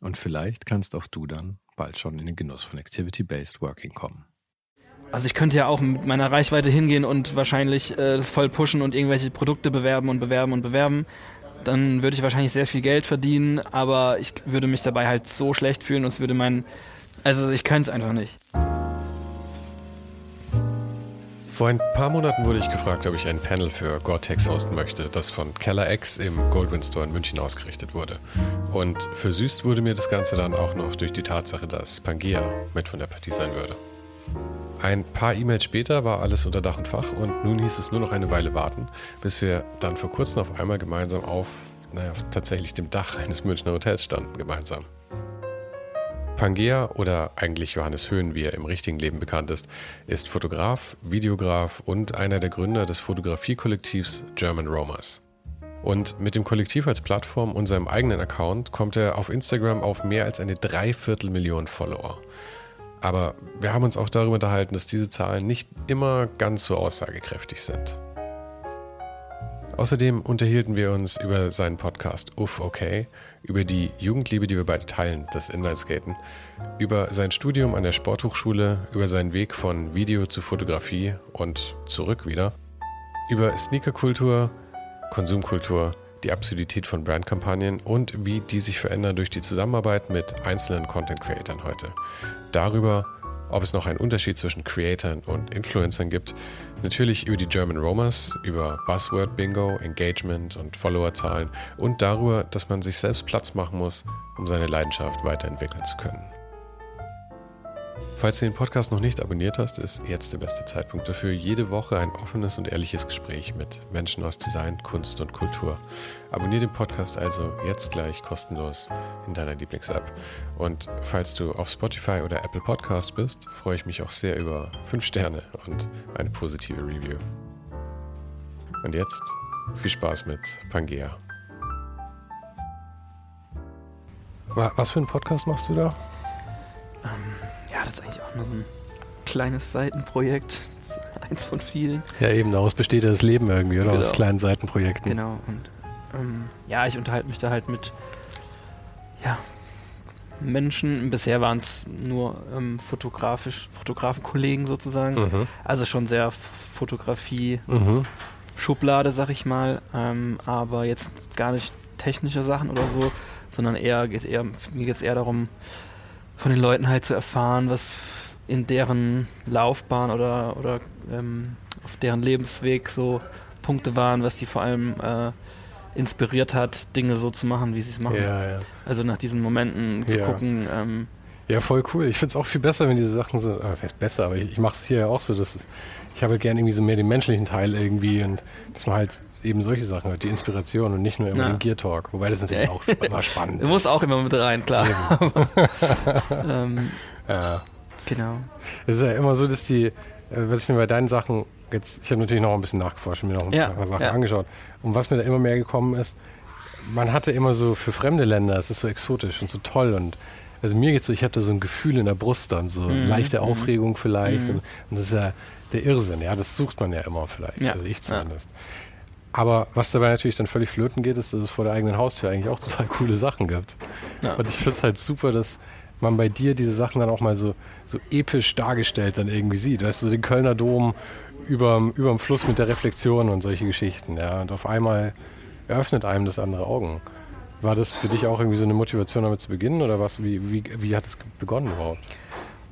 Und vielleicht kannst auch du dann bald schon in den Genuss von Activity-Based Working kommen. Also ich könnte ja auch mit meiner Reichweite hingehen und wahrscheinlich äh, das voll pushen und irgendwelche Produkte bewerben und bewerben und bewerben. Dann würde ich wahrscheinlich sehr viel Geld verdienen, aber ich würde mich dabei halt so schlecht fühlen und es würde mein... Also ich könnte es einfach nicht. Vor ein paar Monaten wurde ich gefragt, ob ich ein Panel für Gore-Tex hosten möchte, das von Keller X im Goldwyn Store in München ausgerichtet wurde. Und versüßt wurde mir das Ganze dann auch noch durch die Tatsache, dass Pangea mit von der Partie sein würde. Ein paar E-Mails später war alles unter Dach und Fach und nun hieß es nur noch eine Weile warten, bis wir dann vor kurzem auf einmal gemeinsam auf, naja, tatsächlich dem Dach eines Münchner Hotels standen, gemeinsam. Pangea oder eigentlich Johannes Höhn, wie er im richtigen Leben bekannt ist, ist Fotograf, Videograf und einer der Gründer des Fotografiekollektivs German Romas. Und mit dem Kollektiv als Plattform und seinem eigenen Account kommt er auf Instagram auf mehr als eine Dreiviertelmillion Follower. Aber wir haben uns auch darüber unterhalten, dass diese Zahlen nicht immer ganz so aussagekräftig sind. Außerdem unterhielten wir uns über seinen Podcast Uff Okay, über die Jugendliebe, die wir beide teilen, das Inlineskaten, über sein Studium an der Sporthochschule, über seinen Weg von Video zu Fotografie und zurück wieder, über Sneakerkultur, Konsumkultur, die Absurdität von Brandkampagnen und wie die sich verändern durch die Zusammenarbeit mit einzelnen Content Creatern heute. Darüber, ob es noch einen Unterschied zwischen Creatern und Influencern gibt, natürlich über die German Romas, über Buzzword Bingo, Engagement und Followerzahlen und darüber, dass man sich selbst Platz machen muss, um seine Leidenschaft weiterentwickeln zu können. Falls du den Podcast noch nicht abonniert hast, ist jetzt der beste Zeitpunkt dafür. Jede Woche ein offenes und ehrliches Gespräch mit Menschen aus Design, Kunst und Kultur. Abonniere den Podcast also jetzt gleich kostenlos in deiner Lieblings-App. Und falls du auf Spotify oder Apple Podcast bist, freue ich mich auch sehr über 5 Sterne und eine positive Review. Und jetzt viel Spaß mit Pangea. Was für einen Podcast machst du da? Ähm, ja, das ist eigentlich auch nur so ein kleines Seitenprojekt. Eins von vielen. Ja, eben, daraus besteht ja das Leben irgendwie, oder? Genau. Aus kleinen Seitenprojekten. Genau. Und ähm, ja, ich unterhalte mich da halt mit ja, Menschen. Bisher waren es nur ähm, fotografisch, Fotografenkollegen sozusagen. Mhm. Also schon sehr Fotografie. Mhm. Schublade, sag ich mal, ähm, aber jetzt gar nicht technische Sachen oder so, sondern eher geht eher mir geht es eher darum, von den Leuten halt zu erfahren, was in deren Laufbahn oder, oder ähm, auf deren Lebensweg so Punkte waren, was die vor allem äh, inspiriert hat, Dinge so zu machen, wie sie es machen. Ja, ja. Also nach diesen Momenten zu ja. gucken. Ähm, ja, voll cool. Ich finde es auch viel besser, wenn diese Sachen so, das heißt besser, aber ich, ich mache es hier ja auch so, dass es, ich habe halt gerne irgendwie so mehr den menschlichen Teil irgendwie und dass man halt eben solche Sachen hört, die Inspiration und nicht nur immer ja. den Gear Talk. Wobei das natürlich auch immer spannend ist. Du musst auch immer mit rein, klar. ähm, ja. Genau. Es ist ja immer so, dass die, äh, was ich mir bei deinen Sachen jetzt, ich habe natürlich noch ein bisschen nachgeforscht und mir noch ein ja. paar Sachen ja. angeschaut. Und was mir da immer mehr gekommen ist, man hatte immer so für fremde Länder, es ist so exotisch und so toll und also mir geht so, ich habe da so ein Gefühl in der Brust dann, so mhm. leichte mhm. Aufregung vielleicht. Mhm. Und, und, das ist ja der Irrsinn, ja, das sucht man ja immer vielleicht, ja. also ich zumindest. Aber was dabei natürlich dann völlig flöten geht, ist, dass es vor der eigenen Haustür eigentlich auch total coole Sachen gibt. Ja. Und ich finde es halt super, dass man bei dir diese Sachen dann auch mal so, so episch dargestellt dann irgendwie sieht. Weißt du, so den Kölner Dom überm, überm Fluss mit der Reflexion und solche Geschichten. Ja. Und auf einmal eröffnet einem das andere Augen. War das für dich auch irgendwie so eine Motivation, damit zu beginnen oder was? Wie, wie, wie hat es begonnen überhaupt?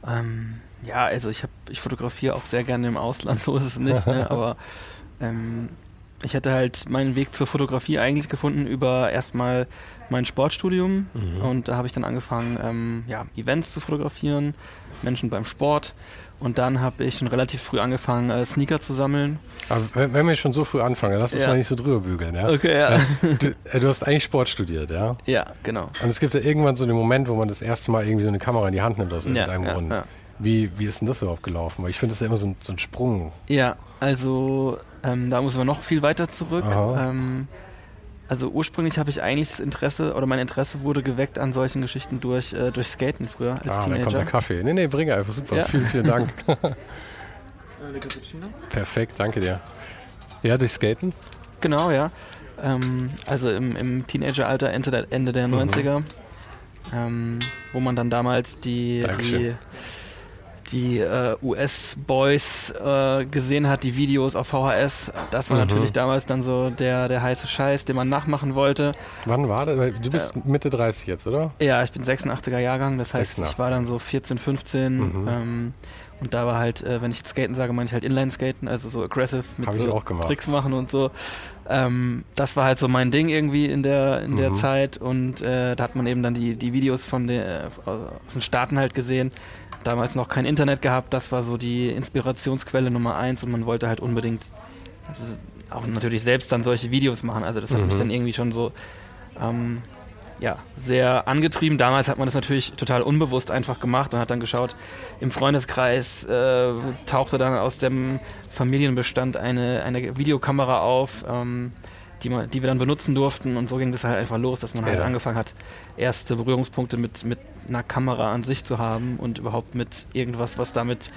Ähm, ja, also ich ich fotografiere auch sehr gerne im Ausland, so ist es nicht, ne? aber ähm, ich hatte halt meinen Weg zur Fotografie eigentlich gefunden über erstmal mein Sportstudium mhm. und da habe ich dann angefangen, ähm, ja, Events zu fotografieren, Menschen beim Sport und dann habe ich schon relativ früh angefangen, äh, Sneaker zu sammeln. Aber wenn wir schon so früh anfangen, lass uns ja. mal nicht so drüber bügeln, ja? Okay, ja. Du, äh, du, hast eigentlich Sport studiert, ja? Ja, genau. Und es gibt ja irgendwann so den Moment, wo man das erste Mal irgendwie so eine Kamera in die Hand nimmt aus irgendeinem ja, Grund. Wie, wie ist denn das überhaupt gelaufen? Weil ich finde, das ist ja immer so ein, so ein Sprung. Ja, also ähm, da muss man noch viel weiter zurück. Ähm, also ursprünglich habe ich eigentlich das Interesse oder mein Interesse wurde geweckt an solchen Geschichten durch, äh, durch Skaten früher als ah, Teenager. Da kommt der Kaffee. Nee, nee, bringe einfach super. Ja. Vielen, vielen Dank. Perfekt, danke dir. Ja, durch Skaten? Genau, ja. Ähm, also im, im Teenageralter Ende der, Ende der mhm. 90er, ähm, wo man dann damals die, die die äh, US-Boys äh, gesehen hat, die Videos auf VHS. Das war mhm. natürlich damals dann so der, der heiße Scheiß, den man nachmachen wollte. Wann war das? Du bist äh, Mitte 30 jetzt, oder? Ja, ich bin 86er Jahrgang, das heißt, 86. ich war dann so 14, 15. Mhm. Ähm, und da war halt, äh, wenn ich jetzt Skaten sage, meine ich halt Inline-Skaten, also so aggressive mit so Tricks machen und so. Ähm, das war halt so mein Ding irgendwie in der, in mhm. der Zeit und äh, da hat man eben dann die, die Videos von der, äh, aus den Staaten halt gesehen, damals noch kein Internet gehabt. Das war so die Inspirationsquelle Nummer eins und man wollte halt unbedingt also auch natürlich selbst dann solche Videos machen. Also das hat mhm. mich dann irgendwie schon so ähm, ja, sehr angetrieben. Damals hat man das natürlich total unbewusst einfach gemacht und hat dann geschaut, im Freundeskreis äh, tauchte dann aus dem Familienbestand eine, eine Videokamera auf. Ähm, die, man, die wir dann benutzen durften. Und so ging das halt einfach los, dass man halt angefangen hat, erste Berührungspunkte mit, mit einer Kamera an sich zu haben und überhaupt mit irgendwas, was damit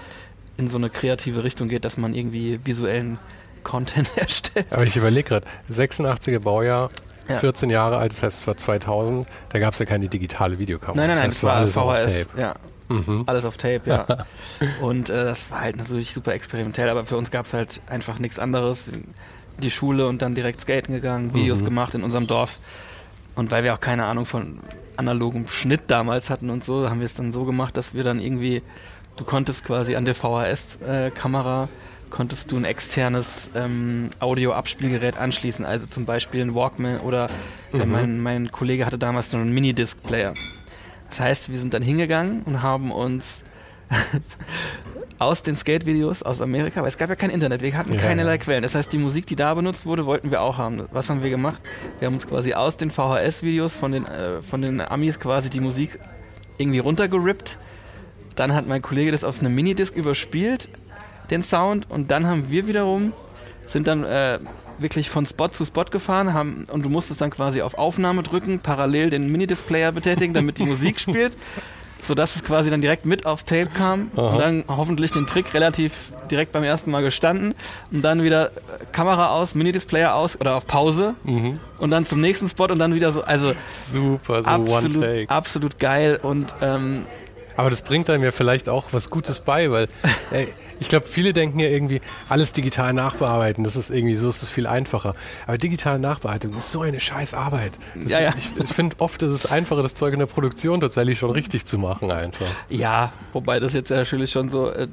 in so eine kreative Richtung geht, dass man irgendwie visuellen Content erstellt. Aber ich überlege gerade, 86er Baujahr, ja. 14 Jahre alt, das heißt es war 2000, da gab es ja keine digitale Videokamera. Nein, nein, nein, das, das war alles VHS, auf Tape. Ja. Mhm. Alles auf Tape, ja. und äh, das war halt natürlich super experimentell, aber für uns gab es halt einfach nichts anderes die Schule und dann direkt skaten gegangen, Videos mhm. gemacht in unserem Dorf. Und weil wir auch keine Ahnung von analogem Schnitt damals hatten und so, haben wir es dann so gemacht, dass wir dann irgendwie, du konntest quasi an der VHS-Kamera, konntest du ein externes ähm, Audio-Abspielgerät anschließen, also zum Beispiel ein Walkman oder äh, mhm. mein, mein Kollege hatte damals noch einen Minidisc-Player. Das heißt, wir sind dann hingegangen und haben uns aus den Skate-Videos aus Amerika, weil es gab ja kein Internet, wir hatten ja. keinerlei Quellen. Das heißt, die Musik, die da benutzt wurde, wollten wir auch haben. Was haben wir gemacht? Wir haben uns quasi aus den VHS-Videos von den, äh, von den Amis quasi die Musik irgendwie runtergerippt. Dann hat mein Kollege das auf einem Minidisc überspielt, den Sound, und dann haben wir wiederum, sind dann äh, wirklich von Spot zu Spot gefahren haben und du musstest dann quasi auf Aufnahme drücken, parallel den Minidisc-Player betätigen, damit die Musik spielt sodass es quasi dann direkt mit auf Tape kam Aha. und dann hoffentlich den Trick relativ direkt beim ersten Mal gestanden und dann wieder äh, Kamera aus, Minidisplayer aus oder auf Pause mhm. und dann zum nächsten Spot und dann wieder so, also super, so absolut, One Take. absolut geil und ähm, aber das bringt einem ja vielleicht auch was Gutes bei, weil ey, ich glaube, viele denken ja irgendwie, alles digital nachbearbeiten, das ist irgendwie so, ist es viel einfacher. Aber digitale Nachbearbeitung ist so eine scheiß Arbeit. Das, ja, ja. Ich, ich finde oft ist es einfacher, das Zeug in der Produktion tatsächlich schon richtig zu machen einfach. Ja, wobei das jetzt ja natürlich schon so äh,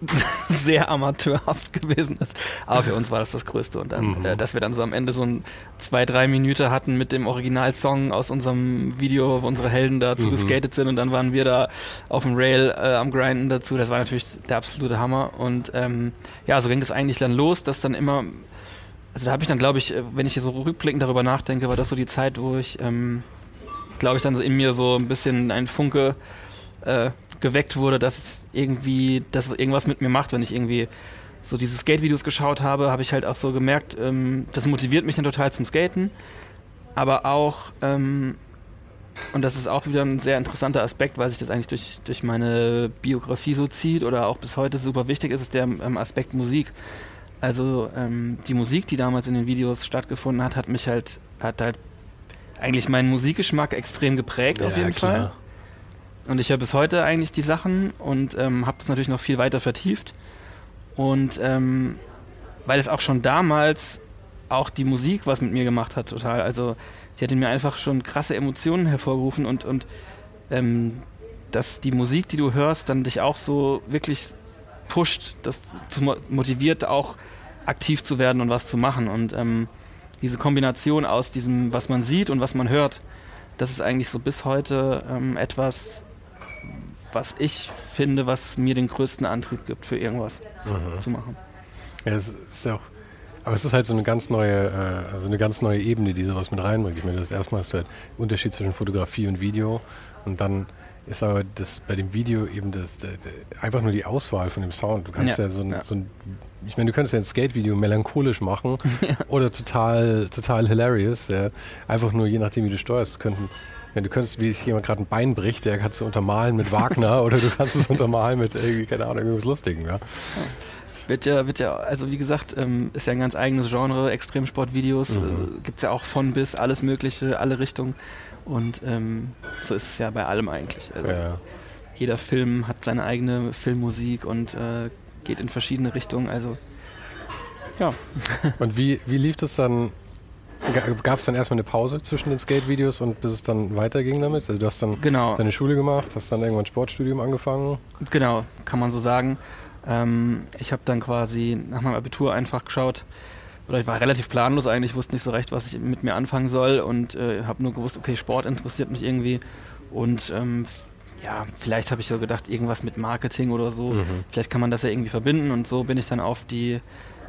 sehr amateurhaft gewesen ist. Aber für uns war das das Größte. Und dann, mhm. äh, dass wir dann so am Ende so ein zwei, drei Minuten hatten mit dem Originalsong aus unserem Video, wo unsere Helden dazu mhm. geskatet sind und dann waren wir da auf dem Rail äh, am Grinden dazu. Das war natürlich der absolute Hammer. Und ähm, ja, so ging das eigentlich dann los, dass dann immer, also da habe ich dann, glaube ich, äh, wenn ich so rückblickend darüber nachdenke, war das so die Zeit, wo ich, ähm, glaube ich, dann so in mir so ein bisschen ein Funke äh, geweckt wurde, dass irgendwie, dass irgendwas mit mir macht, wenn ich irgendwie so diese Skate-Videos geschaut habe, habe ich halt auch so gemerkt, ähm, das motiviert mich dann total zum Skaten. Aber auch, ähm, und das ist auch wieder ein sehr interessanter Aspekt, weil sich das eigentlich durch, durch meine Biografie so zieht oder auch bis heute super wichtig ist, ist der ähm, Aspekt Musik. Also ähm, die Musik, die damals in den Videos stattgefunden hat, hat mich halt, hat halt eigentlich meinen Musikgeschmack extrem geprägt ja, auf jeden klar. Fall. Und ich höre bis heute eigentlich die Sachen und ähm, habe das natürlich noch viel weiter vertieft. Und ähm, weil es auch schon damals auch die Musik was mit mir gemacht hat, total. Also die hat in mir einfach schon krasse Emotionen hervorgerufen und, und ähm, dass die Musik, die du hörst, dann dich auch so wirklich pusht, das motiviert, auch aktiv zu werden und was zu machen. Und ähm, diese Kombination aus diesem, was man sieht und was man hört, das ist eigentlich so bis heute ähm, etwas, was ich finde, was mir den größten Antrieb gibt, für irgendwas mhm. zu machen. Ja, es ist auch, aber es ist halt so eine ganz neue, äh, also eine ganz neue Ebene, die sowas mit reinbringt. Ich meine, das erste Mal hast du halt Unterschied zwischen Fotografie und Video und dann ist aber das bei dem Video eben das, das, das, einfach nur die Auswahl von dem Sound. Du kannst ja, ja, so, ein, ja. so ein, ich meine, du könntest ja ein Skate-Video melancholisch machen ja. oder total, total hilarious. Einfach nur je nachdem, wie du steuerst, könnten ja, du könntest, wie sich jemand gerade ein Bein bricht, der kannst du untermalen mit Wagner oder du kannst es untermalen mit irgendwie, keine Ahnung, irgendwas Lustigem, ja. Wird ja, wird ja, also wie gesagt, ähm, ist ja ein ganz eigenes Genre, Extremsportvideos, mhm. äh, gibt es ja auch von bis, alles mögliche, alle Richtungen. Und ähm, so ist es ja bei allem eigentlich. Also ja. Jeder Film hat seine eigene Filmmusik und äh, geht in verschiedene Richtungen. Also ja. Und wie, wie lief das dann? Gab es dann erstmal eine Pause zwischen den Skate-Videos und bis es dann weiterging damit? Also du hast dann genau. deine Schule gemacht, hast dann irgendwann Sportstudium angefangen? Genau, kann man so sagen. Ähm, ich habe dann quasi nach meinem Abitur einfach geschaut, oder ich war relativ planlos eigentlich, wusste nicht so recht, was ich mit mir anfangen soll und äh, habe nur gewusst, okay, Sport interessiert mich irgendwie und ähm, ja, vielleicht habe ich so gedacht, irgendwas mit Marketing oder so, mhm. vielleicht kann man das ja irgendwie verbinden und so bin ich dann auf die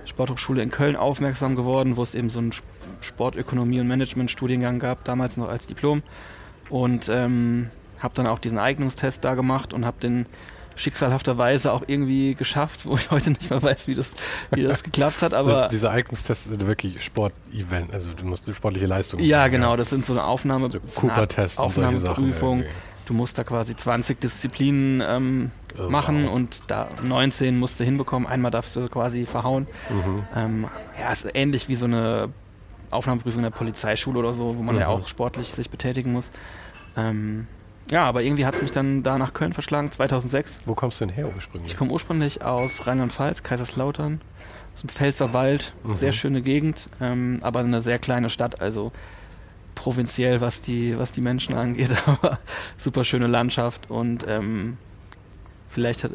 Sporthochschule in Köln aufmerksam geworden, wo es eben so einen Sportökonomie- und Management-Studiengang gab, damals noch als Diplom und ähm, habe dann auch diesen Eignungstest da gemacht und habe den schicksalhafterweise auch irgendwie geschafft, wo ich heute nicht mehr weiß, wie das, wie das geklappt hat. Aber das, diese Eignungstests sind wirklich Sportevent, also du musst eine sportliche Leistung Ja, machen, genau, das sind so eine Aufnahme, so Cooper-Test Aufnahmeprüfung. Du musst da quasi 20 Disziplinen ähm, oh, machen wow. und da 19 musst du hinbekommen. Einmal darfst du quasi verhauen. Mhm. Ähm, ja, ist ähnlich wie so eine Aufnahmeprüfung in der Polizeischule oder so, wo man mhm. ja auch sportlich sich betätigen muss. Ähm, ja, aber irgendwie hat es mich dann da nach Köln verschlagen, 2006. Wo kommst du denn her ursprünglich? Ich komme ursprünglich aus Rheinland-Pfalz, Kaiserslautern, aus dem Pfälzerwald, mhm. sehr schöne Gegend, ähm, aber eine sehr kleine Stadt, also provinziell, was die, was die Menschen angeht, aber super schöne Landschaft und ähm, vielleicht hat,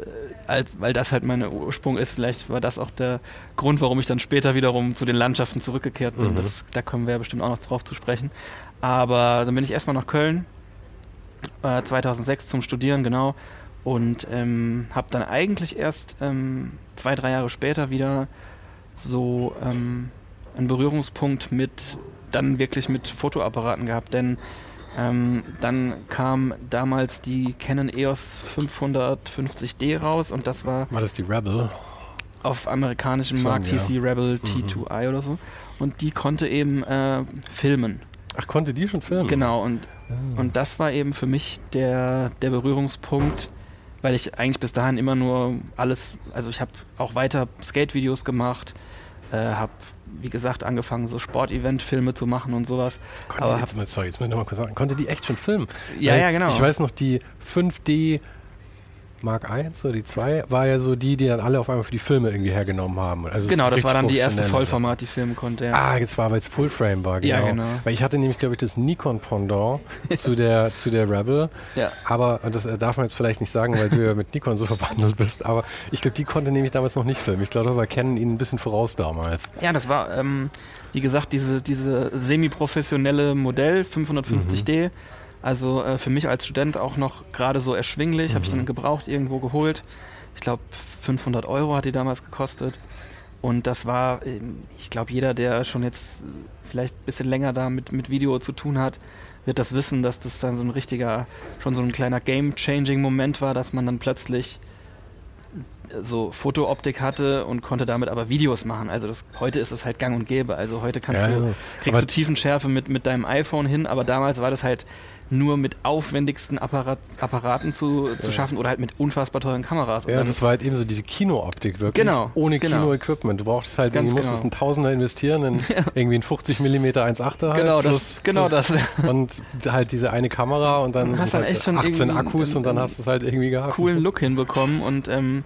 äh, weil das halt mein Ursprung ist, vielleicht war das auch der Grund, warum ich dann später wiederum zu den Landschaften zurückgekehrt bin. Mhm. Das, da kommen wir ja bestimmt auch noch drauf zu sprechen. Aber dann bin ich erstmal nach Köln, äh, 2006 zum Studieren, genau. Und ähm, habe dann eigentlich erst ähm, zwei, drei Jahre später wieder so ähm, einen Berührungspunkt mit, dann wirklich mit Fotoapparaten gehabt, denn ähm, dann kam damals die Canon EOS 550D raus und das war. War das die Rebel? Auf amerikanischem Markt hieß die Rebel mhm. T2i oder so. Und die konnte eben äh, filmen. Ach, konnte die schon filmen? Genau, und, ah. und das war eben für mich der, der Berührungspunkt, weil ich eigentlich bis dahin immer nur alles, also ich habe auch weiter Skate-Videos gemacht, äh, habe, wie gesagt, angefangen, so Sportevent-Filme zu machen und sowas. Konnte Aber jetzt, hab, sorry, jetzt muss ich nochmal kurz sagen, konnte die echt schon filmen? Ja, weil ja, genau. Ich weiß noch, die 5D Mark 1 oder die 2 war ja so die, die dann alle auf einmal für die Filme irgendwie hergenommen haben. Also genau, das war dann die erste Vollformat, die filmen konnte. Ja. Ah, jetzt war, weil es Fullframe war, genau. Ja, genau. Weil ich hatte nämlich, glaube ich, das Nikon Pendant zu, der, zu der Rebel. Ja. Aber, das äh, darf man jetzt vielleicht nicht sagen, weil du ja mit Nikon so verbandelt bist, aber ich glaube, die konnte nämlich damals noch nicht filmen. Ich glaube, wir kennen ihn ein bisschen voraus damals. Ja, das war, ähm, wie gesagt, diese, diese semi-professionelle Modell 550D. Mhm also äh, für mich als Student auch noch gerade so erschwinglich, mhm. habe ich dann gebraucht irgendwo geholt. Ich glaube 500 Euro hat die damals gekostet. Und das war, ähm, ich glaube, jeder, der schon jetzt vielleicht ein bisschen länger da mit, mit Video zu tun hat, wird das wissen, dass das dann so ein richtiger, schon so ein kleiner Game-Changing-Moment war, dass man dann plötzlich so Fotooptik hatte und konnte damit aber Videos machen. Also das, heute ist es halt gang und gäbe. Also heute kannst ja, du, kriegst du Tiefenschärfe mit, mit deinem iPhone hin, aber damals war das halt nur mit aufwendigsten Apparat, Apparaten zu, zu schaffen oder halt mit unfassbar teuren Kameras. Und ja, das war halt eben so diese Kinooptik wirklich. Genau. Ohne genau. Kino-Equipment. Du brauchst halt, Ganz du musstest genau. einen Tausender investieren in ja. irgendwie ein 50 mm 1.8er halt. Genau, plus, das, genau plus, das. Und halt diese eine Kamera und dann hast dann halt echt schon 18 Akkus und dann hast du es halt irgendwie gehabt. Coolen Look hinbekommen und ähm,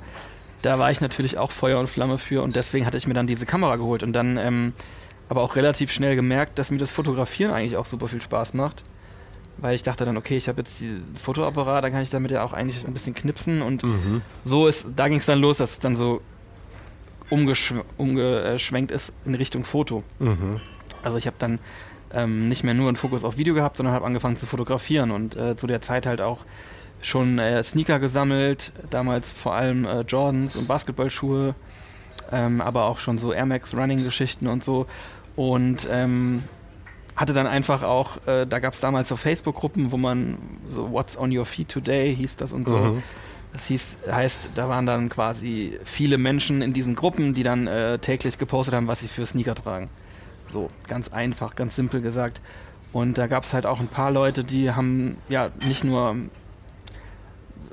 da war ich natürlich auch Feuer und Flamme für und deswegen hatte ich mir dann diese Kamera geholt und dann ähm, aber auch relativ schnell gemerkt, dass mir das Fotografieren eigentlich auch super viel Spaß macht. Weil ich dachte dann, okay, ich habe jetzt die Fotoapparat, dann kann ich damit ja auch eigentlich ein bisschen knipsen und mhm. so ist, da ging es dann los, dass es dann so umgeschwenkt umge ist in Richtung Foto. Mhm. Also ich habe dann ähm, nicht mehr nur einen Fokus auf Video gehabt, sondern habe angefangen zu fotografieren und äh, zu der Zeit halt auch schon äh, Sneaker gesammelt, damals vor allem äh, Jordans und Basketballschuhe, ähm, aber auch schon so Air Max Running Geschichten und so und ähm, hatte dann einfach auch, äh, da gab es damals so Facebook-Gruppen, wo man so What's on your feed today hieß das und so. Mhm. Das hieß, heißt, da waren dann quasi viele Menschen in diesen Gruppen, die dann äh, täglich gepostet haben, was sie für Sneaker tragen. So, ganz einfach, ganz simpel gesagt. Und da gab es halt auch ein paar Leute, die haben ja nicht nur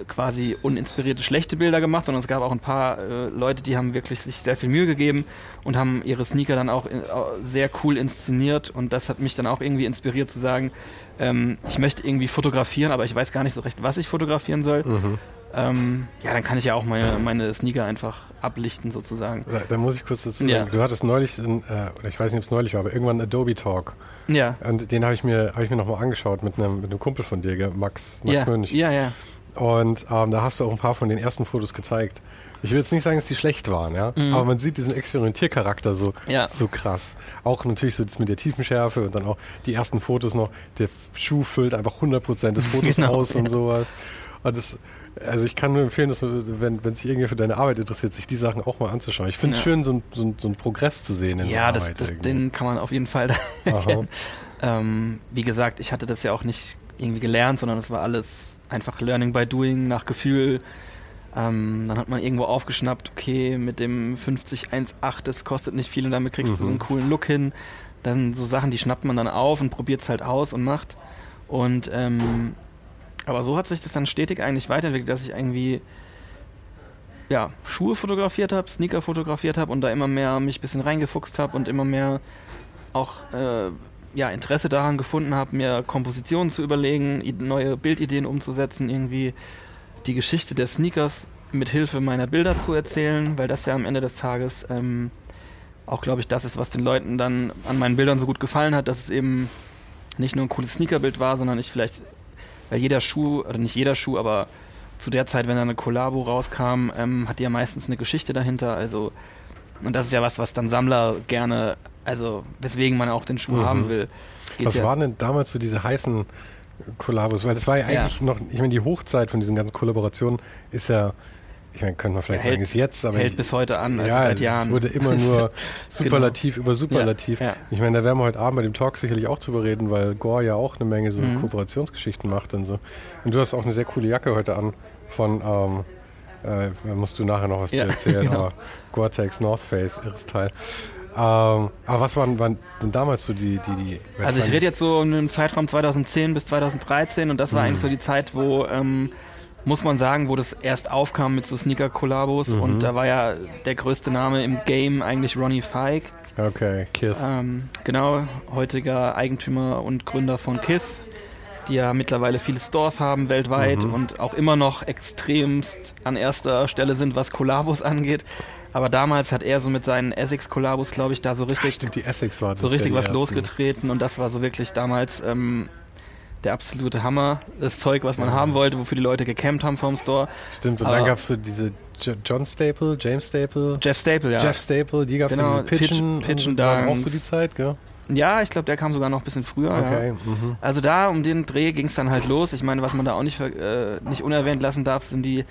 quasi uninspirierte schlechte Bilder gemacht, sondern es gab auch ein paar äh, Leute, die haben wirklich sich sehr viel Mühe gegeben und haben ihre Sneaker dann auch in, äh, sehr cool inszeniert und das hat mich dann auch irgendwie inspiriert zu sagen, ähm, ich möchte irgendwie fotografieren, aber ich weiß gar nicht so recht, was ich fotografieren soll. Mhm. Ähm, ja, dann kann ich ja auch meine, meine Sneaker einfach ablichten sozusagen. Da, da muss ich kurz dazu sagen, ja. du hattest neulich, in, äh, oder ich weiß nicht, ob es neulich war, aber irgendwann Adobe Talk. Ja. Und den habe ich mir, hab mir nochmal angeschaut mit einem, mit einem Kumpel von dir, Max, Max ja. Mönch. Ja, ja. Und ähm, da hast du auch ein paar von den ersten Fotos gezeigt. Ich will jetzt nicht sagen, dass die schlecht waren, ja, mhm. aber man sieht diesen Experimentiercharakter so, ja. so krass. Auch natürlich so das mit der Tiefenschärfe und dann auch die ersten Fotos noch. Der Schuh füllt einfach 100% des Fotos genau. aus und sowas. Und das, also ich kann nur empfehlen, dass wenn, wenn sich irgendwie für deine Arbeit interessiert, sich die Sachen auch mal anzuschauen. Ich finde es ja. schön, so, ein, so, ein, so einen Progress zu sehen in ja, so das, Arbeit. Ja, den kann man auf jeden Fall erkennen. Ähm, wie gesagt, ich hatte das ja auch nicht irgendwie gelernt, sondern es war alles einfach Learning by Doing, nach Gefühl. Ähm, dann hat man irgendwo aufgeschnappt, okay, mit dem 5018, das kostet nicht viel und damit kriegst mhm. du so einen mhm. coolen Look hin. Dann so Sachen, die schnappt man dann auf und probiert es halt aus und macht. Und ähm, aber so hat sich das dann stetig eigentlich weiterentwickelt, dass ich irgendwie ja, Schuhe fotografiert habe, Sneaker fotografiert habe und da immer mehr mich ein bisschen reingefuchst habe und immer mehr auch äh, ja, Interesse daran gefunden habe, mir Kompositionen zu überlegen, neue Bildideen umzusetzen, irgendwie die Geschichte der Sneakers mit Hilfe meiner Bilder zu erzählen, weil das ja am Ende des Tages ähm, auch, glaube ich, das ist, was den Leuten dann an meinen Bildern so gut gefallen hat, dass es eben nicht nur ein cooles Sneakerbild war, sondern ich vielleicht weil jeder Schuh, oder nicht jeder Schuh, aber zu der Zeit, wenn da eine Kollabo rauskam, ähm, hat die ja meistens eine Geschichte dahinter. Also, und das ist ja was, was dann Sammler gerne, also weswegen man auch den Schuh mhm. haben will. Geht was ja waren denn damals so diese heißen Kollabos? Weil das war ja eigentlich ja. noch, ich meine, die Hochzeit von diesen ganzen Kollaborationen ist ja ich meine, könnte man vielleicht hält, sagen, ist jetzt, aber. Hält ich, bis heute an, also ja, seit Jahren. Es wurde immer nur Superlativ genau. über Superlativ. Ja, ja. Ich meine, da werden wir heute Abend bei dem Talk sicherlich auch drüber reden, weil Gore ja auch eine Menge so mhm. Kooperationsgeschichten macht und so. Und du hast auch eine sehr coole Jacke heute an von, ähm, äh, musst du nachher noch was zu erzählen, genau. aber Gore-Tex North Face, irres Teil. Ähm, aber was waren, waren denn damals so die, die, die Also ich rede jetzt so in einem Zeitraum 2010 bis 2013 und das war mhm. eigentlich so die Zeit, wo ähm, muss man sagen, wo das erst aufkam mit so Sneaker-Kollabos mhm. und da war ja der größte Name im Game eigentlich Ronnie Feig. Okay, Kith. Ähm, genau, heutiger Eigentümer und Gründer von Kith, die ja mittlerweile viele Stores haben weltweit mhm. und auch immer noch extremst an erster Stelle sind, was Kollabos angeht. Aber damals hat er so mit seinen Essex-Kollabos, glaube ich, da so richtig, Ach, stimmt, die Essex war so richtig was ersten. losgetreten und das war so wirklich damals ähm, der absolute Hammer. Das Zeug, was man ja. haben wollte, wofür die Leute gecampt haben vom Store. Stimmt, und Aber dann gab es so diese John Staple, James Staple. Jeff Staple, ja. Jeff Staple, die gab es genau, so diese Pitchen. Pitchen da auch so die Zeit, gell? Ja, ich glaube, der kam sogar noch ein bisschen früher. Okay. Ja. Mhm. Also da um den Dreh ging es dann halt los. Ich meine, was man da auch nicht, äh, nicht unerwähnt lassen darf, sind die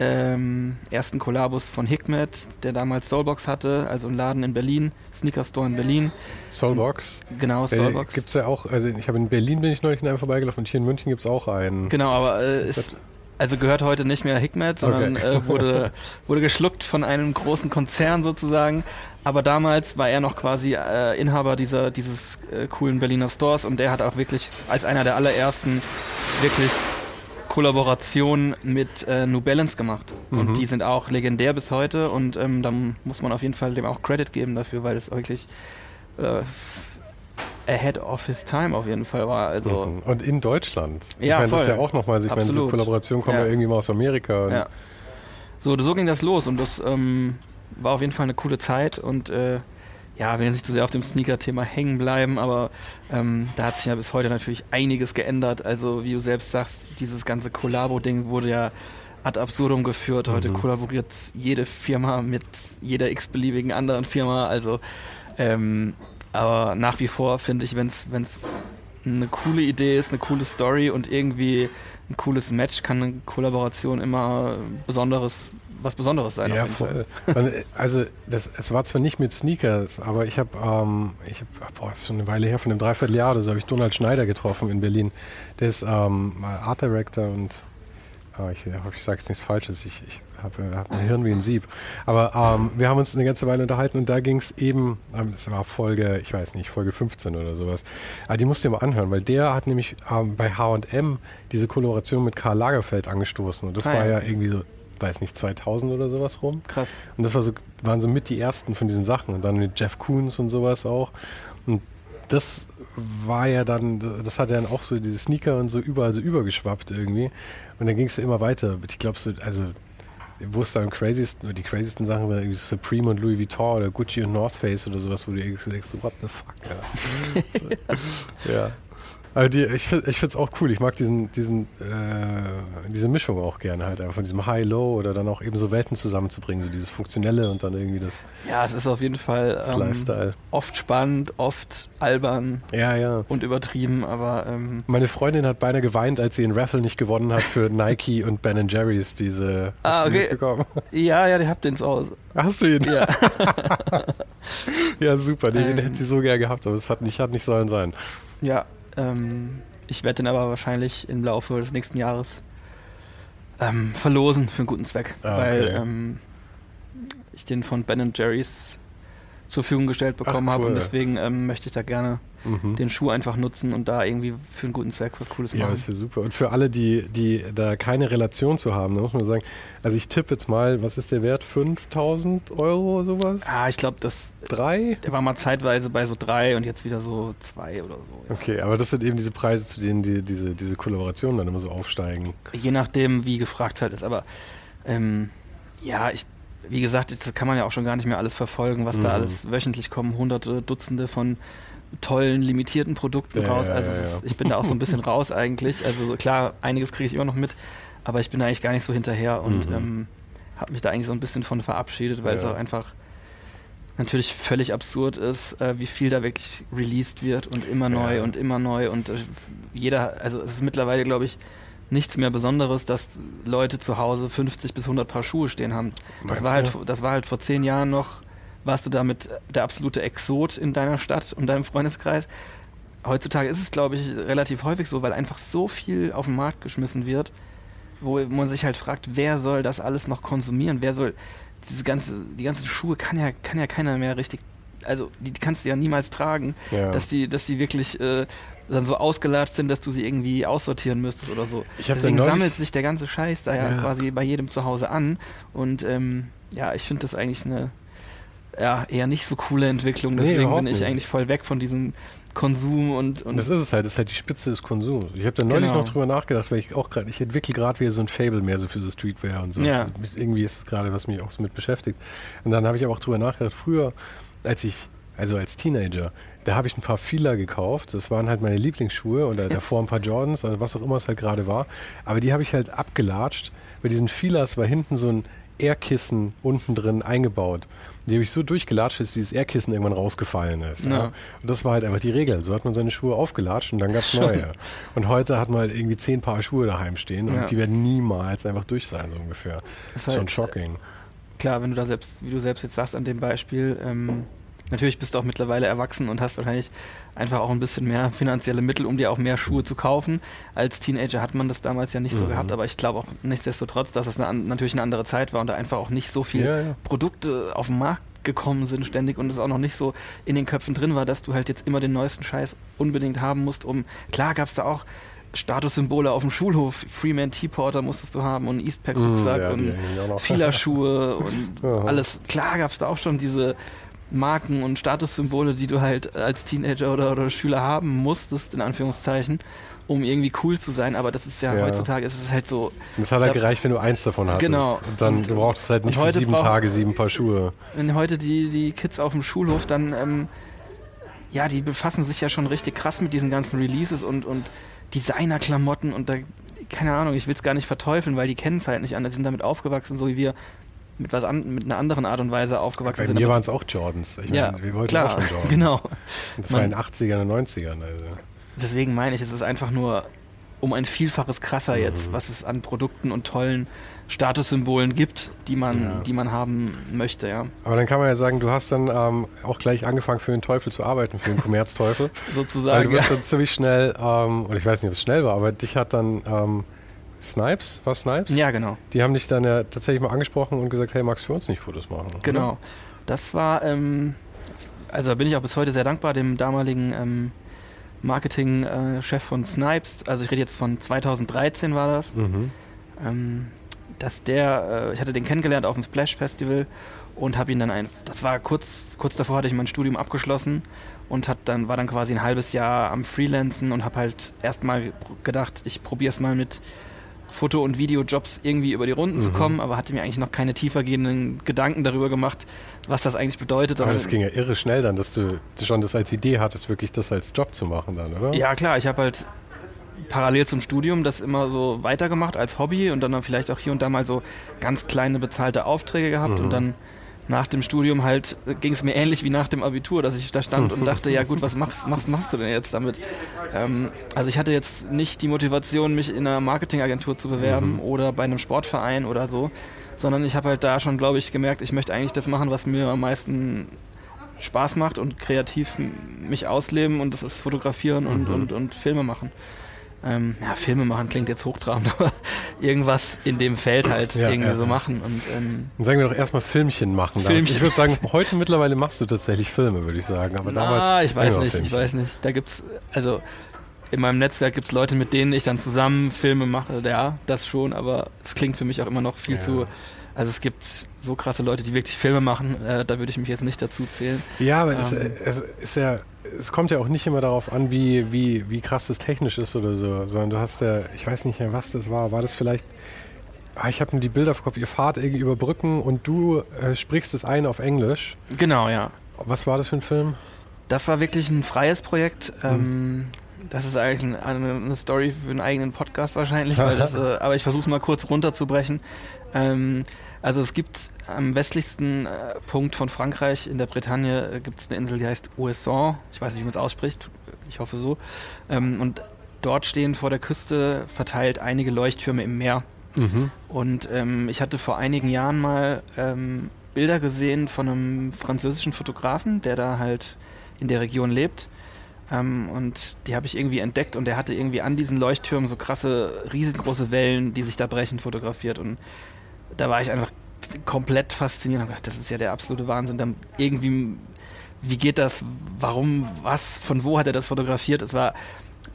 ähm, ersten Kollabos von Hikmet, der damals Soulbox hatte, also ein Laden in Berlin, Sneaker Store in Berlin. Soulbox? Genau, Soulbox. Äh, gibt es ja auch, also ich habe in Berlin bin ich neulich in einem vorbeigelaufen und hier in München gibt es auch einen. Genau, aber äh, ist, also gehört heute nicht mehr Hikmet, sondern okay. äh, wurde, wurde geschluckt von einem großen Konzern sozusagen. Aber damals war er noch quasi äh, Inhaber dieser, dieses äh, coolen Berliner Stores und der hat auch wirklich als einer der allerersten wirklich Kollaboration mit äh, New Balance gemacht. Mhm. Und die sind auch legendär bis heute und ähm, da muss man auf jeden Fall dem auch Credit geben dafür, weil es wirklich äh, ahead of his time auf jeden Fall war. Also mhm. Und in Deutschland. Ja, ich meine, das ist ja auch nochmal, ich meine, so Kollaborationen kommen ja. ja. irgendwie mal aus Amerika. Ja. So, so ging das los und das ähm, war auf jeden Fall eine coole Zeit und äh, ja, will nicht zu sehr auf dem Sneaker-Thema hängen bleiben, aber ähm, da hat sich ja bis heute natürlich einiges geändert. Also wie du selbst sagst, dieses ganze Kollabo-Ding wurde ja ad absurdum geführt. Heute mhm. kollaboriert jede Firma mit jeder x-beliebigen anderen Firma. Also, ähm, aber nach wie vor finde ich, wenn es eine coole Idee ist, eine coole Story und irgendwie ein cooles Match, kann eine Kollaboration immer Besonderes was Besonderes sein. Ja, voll. also das, es war zwar nicht mit Sneakers, aber ich habe, ähm, ich hab, boah, ist schon eine Weile her, von einem Dreivierteljahr oder so, habe ich Donald Schneider getroffen in Berlin. Der ist ähm, Art Director und äh, ich hoffe, ich sage jetzt nichts Falsches. Ich, ich habe hab ein Hirn wie ein Sieb. Aber ähm, wir haben uns eine ganze Weile unterhalten und da ging es eben, ähm, das war Folge, ich weiß nicht, Folge 15 oder sowas. Aber die musst du dir mal anhören, weil der hat nämlich ähm, bei H&M diese Koloration mit Karl Lagerfeld angestoßen und das ah, war ja irgendwie so weiß nicht, 2000 oder sowas rum. Krass. Und das war so, waren so mit die ersten von diesen Sachen. Und dann mit Jeff Koons und sowas auch. Und das war ja dann, das hat ja dann auch so diese Sneaker und so überall so übergeschwappt irgendwie. Und dann ging es ja immer weiter. Ich glaube so, also wo es dann am crazysten, oder die crazysten Sachen sind irgendwie Supreme und Louis Vuitton oder Gucci und North Face oder sowas, wo du irgendwie denkst, what the fuck, ja. ja. Also die, ich finde es auch cool. Ich mag diesen, diesen, äh, diese Mischung auch gerne halt, von diesem High-Low oder dann auch eben so Welten zusammenzubringen, so dieses Funktionelle und dann irgendwie das. Ja, es ist auf jeden Fall ähm, Lifestyle. oft spannend, oft albern ja, ja. und übertrieben, aber. Ähm Meine Freundin hat beinahe geweint, als sie in Raffle nicht gewonnen hat für Nike und Ben Jerry's diese. Ah, okay. Ja, ja, ich hab den zu Hause. Hast du ihn? Ja. ja, super. Den, ähm, den hätte sie so gern gehabt, aber es hat nicht, hat nicht sollen sein. Ja, ähm, ich werde den aber wahrscheinlich im Laufe des nächsten Jahres ähm, verlosen für einen guten Zweck, ah, weil ähm, ich den von Ben Jerry's zur Verfügung gestellt bekommen cool. habe und deswegen ähm, möchte ich da gerne mhm. den Schuh einfach nutzen und da irgendwie für einen guten Zweck was Cooles machen. Ja, ist ja super. Und für alle, die, die da keine Relation zu haben, da muss man sagen, also ich tippe jetzt mal, was ist der Wert? 5000 Euro oder sowas? Ah, ich glaube, das. Drei? Der war mal zeitweise bei so drei und jetzt wieder so zwei oder so. Ja. Okay, aber das sind eben diese Preise, zu denen die, diese, diese Kollaborationen dann immer so aufsteigen. Je nachdem, wie gefragt halt ist. Aber ähm, ja, ich wie gesagt, das kann man ja auch schon gar nicht mehr alles verfolgen, was mhm. da alles wöchentlich kommen, hunderte, Dutzende von tollen, limitierten Produkten ja, raus. Also ja, ja. Ist, ich bin da auch so ein bisschen raus eigentlich. Also klar, einiges kriege ich immer noch mit, aber ich bin da eigentlich gar nicht so hinterher und mhm. ähm, habe mich da eigentlich so ein bisschen von verabschiedet, weil es auch einfach natürlich völlig absurd ist, äh, wie viel da wirklich released wird und immer neu und immer neu und äh, jeder, also es ist mittlerweile, glaube ich, nichts mehr Besonderes, dass Leute zu Hause 50 bis 100 Paar Schuhe stehen haben. Das war, halt, das war halt vor zehn Jahren noch, warst du damit der absolute Exot in deiner Stadt und deinem Freundeskreis. Heutzutage ist es, glaube ich, relativ häufig so, weil einfach so viel auf den Markt geschmissen wird, wo man sich halt fragt, wer soll das alles noch konsumieren? Wer soll diese ganze, die ganzen Schuhe kann ja, kann ja keiner mehr richtig also die kannst du ja niemals tragen, ja. dass die, dass die wirklich äh, dann so ausgelatscht sind, dass du sie irgendwie aussortieren müsstest oder so. Deswegen sammelt sich der ganze Scheiß da ja, ja. quasi bei jedem zu Hause an. Und ähm, ja, ich finde das eigentlich eine ja, eher nicht so coole Entwicklung. Deswegen nee, bin ich nicht. eigentlich voll weg von diesem Konsum und, und das ist es halt, das ist halt die Spitze des Konsums. Ich habe da neulich genau. noch drüber nachgedacht, weil ich auch gerade, ich entwickle gerade wieder so ein Fable mehr so für so Streetwear und so. Ja. Ist, irgendwie ist es gerade, was mich auch so mit beschäftigt. Und dann habe ich aber auch drüber nachgedacht, früher, als ich, also als Teenager, da habe ich ein paar Fila gekauft. Das waren halt meine Lieblingsschuhe oder davor ein paar Jordans, also was auch immer es halt gerade war. Aber die habe ich halt abgelatscht. Bei diesen Filas war hinten so ein Airkissen unten drin eingebaut. Die habe ich so durchgelatscht, dass dieses Airkissen irgendwann rausgefallen ist. Ja. Ja. Und das war halt einfach die Regel. So hat man seine Schuhe aufgelatscht und dann gab es neue. und heute hat man halt irgendwie zehn Paar Schuhe daheim stehen ja. und die werden niemals einfach durch sein, so ungefähr. Das ist halt, schon shocking. Klar, wenn du da selbst, wie du selbst jetzt sagst an dem Beispiel, ähm, Natürlich bist du auch mittlerweile erwachsen und hast wahrscheinlich einfach auch ein bisschen mehr finanzielle Mittel, um dir auch mehr Schuhe zu kaufen. Als Teenager hat man das damals ja nicht so mhm. gehabt, aber ich glaube auch nichtsdestotrotz, dass es eine, natürlich eine andere Zeit war und da einfach auch nicht so viele ja, ja. Produkte auf den Markt gekommen sind ständig und es auch noch nicht so in den Köpfen drin war, dass du halt jetzt immer den neuesten Scheiß unbedingt haben musst, um klar gab es da auch Statussymbole auf dem Schulhof, Freeman T-Porter musstest du haben und Eastpack Rucksack mm, ja, und Fielerschuhe und alles. Klar gab es da auch schon diese Marken und Statussymbole, die du halt als Teenager oder, oder Schüler haben musstest, in Anführungszeichen. um irgendwie cool zu sein, aber das ist ja, ja. heutzutage, ist es halt so. Das hat halt da, gereicht, wenn du eins davon hattest. Genau. Und dann und, du brauchst halt nicht für sieben brauch, Tage sieben Paar Schuhe. Wenn heute die, die Kids auf dem Schulhof dann, ähm, ja, die befassen sich ja schon richtig krass mit diesen ganzen Releases und, und Designer-Klamotten und da, keine Ahnung, ich will es gar nicht verteufeln, weil die kennen es halt nicht anders, sind damit aufgewachsen, so wie wir mit was an, mit einer anderen Art und Weise aufgewachsen Bei sind. Bei mir waren es auch Jordans. Ich ja, meine, wir wollten klar, auch schon Jordans. Genau. Und das Man, war in den 80ern und 90ern. Also. Deswegen meine ich, es ist einfach nur um ein Vielfaches krasser mhm. jetzt, was es an Produkten und tollen Statussymbolen gibt, die man, ja. die man haben möchte, ja. Aber dann kann man ja sagen, du hast dann ähm, auch gleich angefangen für den Teufel zu arbeiten, für den Kommerzteufel. Sozusagen. Weil du bist dann ziemlich schnell, ähm, und ich weiß nicht, ob es schnell war, aber dich hat dann ähm, Snipes, was Snipes? Ja, genau. Die haben dich dann ja tatsächlich mal angesprochen und gesagt, hey, magst du für uns nicht Fotos machen? Genau. Oder? Das war, ähm, also da bin ich auch bis heute sehr dankbar, dem damaligen ähm, Marketing-Chef von Snipes. Also ich rede jetzt von 2013 war das. Mhm. Ähm, dass der, äh, ich hatte den kennengelernt auf dem Splash Festival und habe ihn dann ein, das war kurz, kurz davor hatte ich mein Studium abgeschlossen und hat dann, war dann quasi ein halbes Jahr am Freelancen und habe halt erstmal gedacht, ich probiere es mal mit Foto- und Videojobs irgendwie über die Runden mhm. zu kommen, aber hatte mir eigentlich noch keine tiefergehenden Gedanken darüber gemacht, was das eigentlich bedeutet. Aber das ging ja irre schnell dann, dass du schon das als Idee hattest, wirklich das als Job zu machen dann, oder? Ja, klar. Ich habe halt parallel zum Studium das immer so weitergemacht als Hobby und dann, dann vielleicht auch hier und da mal so ganz kleine bezahlte Aufträge gehabt mhm. und dann nach dem Studium halt ging es mir ähnlich wie nach dem Abitur, dass ich da stand und dachte, ja gut, was machst, machst, machst du denn jetzt damit? Ähm, also ich hatte jetzt nicht die Motivation, mich in einer Marketingagentur zu bewerben mhm. oder bei einem Sportverein oder so, sondern ich habe halt da schon, glaube ich, gemerkt, ich möchte eigentlich das machen, was mir am meisten Spaß macht und kreativ mich ausleben und das ist fotografieren und, mhm. und, und Filme machen ähm, ja, Filme machen klingt jetzt hochtrabend, aber irgendwas in dem Feld halt ja, irgendwie ja, so machen. Und, ähm, Dann sagen wir doch erstmal Filmchen machen. Filmchen. Ich würde sagen, heute mittlerweile machst du tatsächlich Filme, würde ich sagen. Aber damals. Ah, ich weiß nicht, ich weiß nicht. Da gibt's, also in meinem Netzwerk gibt es Leute, mit denen ich dann zusammen Filme mache. Ja, das schon, aber es klingt für mich auch immer noch viel zu. Also es gibt so krasse Leute, die wirklich Filme machen. Äh, da würde ich mich jetzt nicht dazu zählen. Ja, aber ähm, es, es ist ja es kommt ja auch nicht immer darauf an, wie, wie, wie krass das technisch ist oder so, sondern du hast ja, ich weiß nicht mehr, was das war. War das vielleicht, ah, ich habe nur die Bilder vor Kopf, ihr fahrt irgendwie über Brücken und du äh, sprichst es ein auf Englisch. Genau, ja. Was war das für ein Film? Das war wirklich ein freies Projekt. Mhm. Ähm, das ist eigentlich eine, eine, Story für einen eigenen Podcast wahrscheinlich, das, äh, aber ich versuche es mal kurz runterzubrechen. Ähm, also es gibt am westlichsten äh, Punkt von Frankreich in der Bretagne äh, gibt es eine Insel, die heißt Ouessant. Ich weiß nicht, wie man es ausspricht. Ich hoffe so. Ähm, und dort stehen vor der Küste verteilt einige Leuchttürme im Meer. Mhm. Und ähm, ich hatte vor einigen Jahren mal ähm, Bilder gesehen von einem französischen Fotografen, der da halt in der Region lebt. Ähm, und die habe ich irgendwie entdeckt und der hatte irgendwie an diesen Leuchttürmen so krasse, riesengroße Wellen, die sich da brechen, fotografiert. Und da war ich einfach komplett fasziniert und gedacht, das ist ja der absolute Wahnsinn. Dann irgendwie, wie geht das? Warum? Was? Von wo hat er das fotografiert? Es war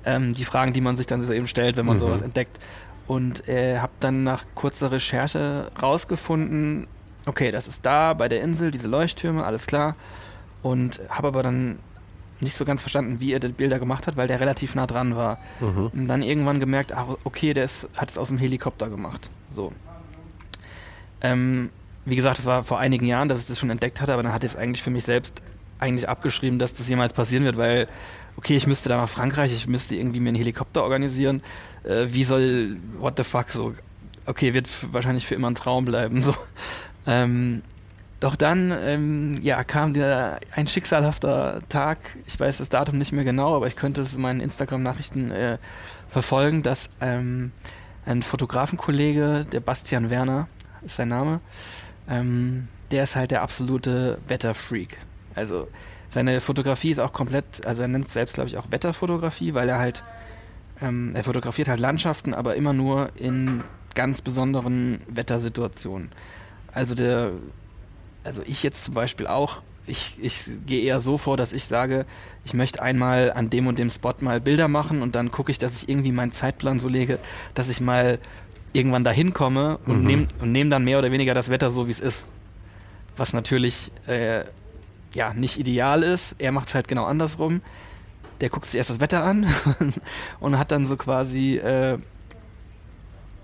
ähm, die Fragen, die man sich dann so eben stellt, wenn man mhm. sowas entdeckt. Und äh, habe dann nach kurzer Recherche rausgefunden, okay, das ist da bei der Insel, diese Leuchttürme, alles klar. Und habe aber dann nicht so ganz verstanden, wie er die Bilder gemacht hat, weil der relativ nah dran war. Mhm. Und dann irgendwann gemerkt, ach, okay, der ist, hat es aus dem Helikopter gemacht. So. Ähm, wie gesagt, das war vor einigen Jahren, dass ich das schon entdeckt hatte, aber dann hatte ich es eigentlich für mich selbst eigentlich abgeschrieben, dass das jemals passieren wird, weil, okay, ich müsste da nach Frankreich, ich müsste irgendwie mir einen Helikopter organisieren. Äh, wie soll, what the fuck, so, okay, wird wahrscheinlich für immer ein Traum bleiben, so. Ähm, doch dann, ähm, ja, kam der, ein schicksalhafter Tag, ich weiß das Datum nicht mehr genau, aber ich könnte es in meinen Instagram-Nachrichten äh, verfolgen, dass ähm, ein Fotografenkollege, der Bastian Werner, ist sein Name. Ähm, der ist halt der absolute Wetterfreak. Also seine Fotografie ist auch komplett, also er nennt es selbst, glaube ich, auch Wetterfotografie, weil er halt, ähm, er fotografiert halt Landschaften, aber immer nur in ganz besonderen Wettersituationen. Also der, also ich jetzt zum Beispiel auch, ich, ich gehe eher so vor, dass ich sage, ich möchte einmal an dem und dem Spot mal Bilder machen und dann gucke ich, dass ich irgendwie meinen Zeitplan so lege, dass ich mal irgendwann dahin komme und mhm. nehme nehm dann mehr oder weniger das Wetter so, wie es ist. Was natürlich äh, ja nicht ideal ist. Er macht es halt genau andersrum. der guckt sich erst das Wetter an und hat dann so quasi äh,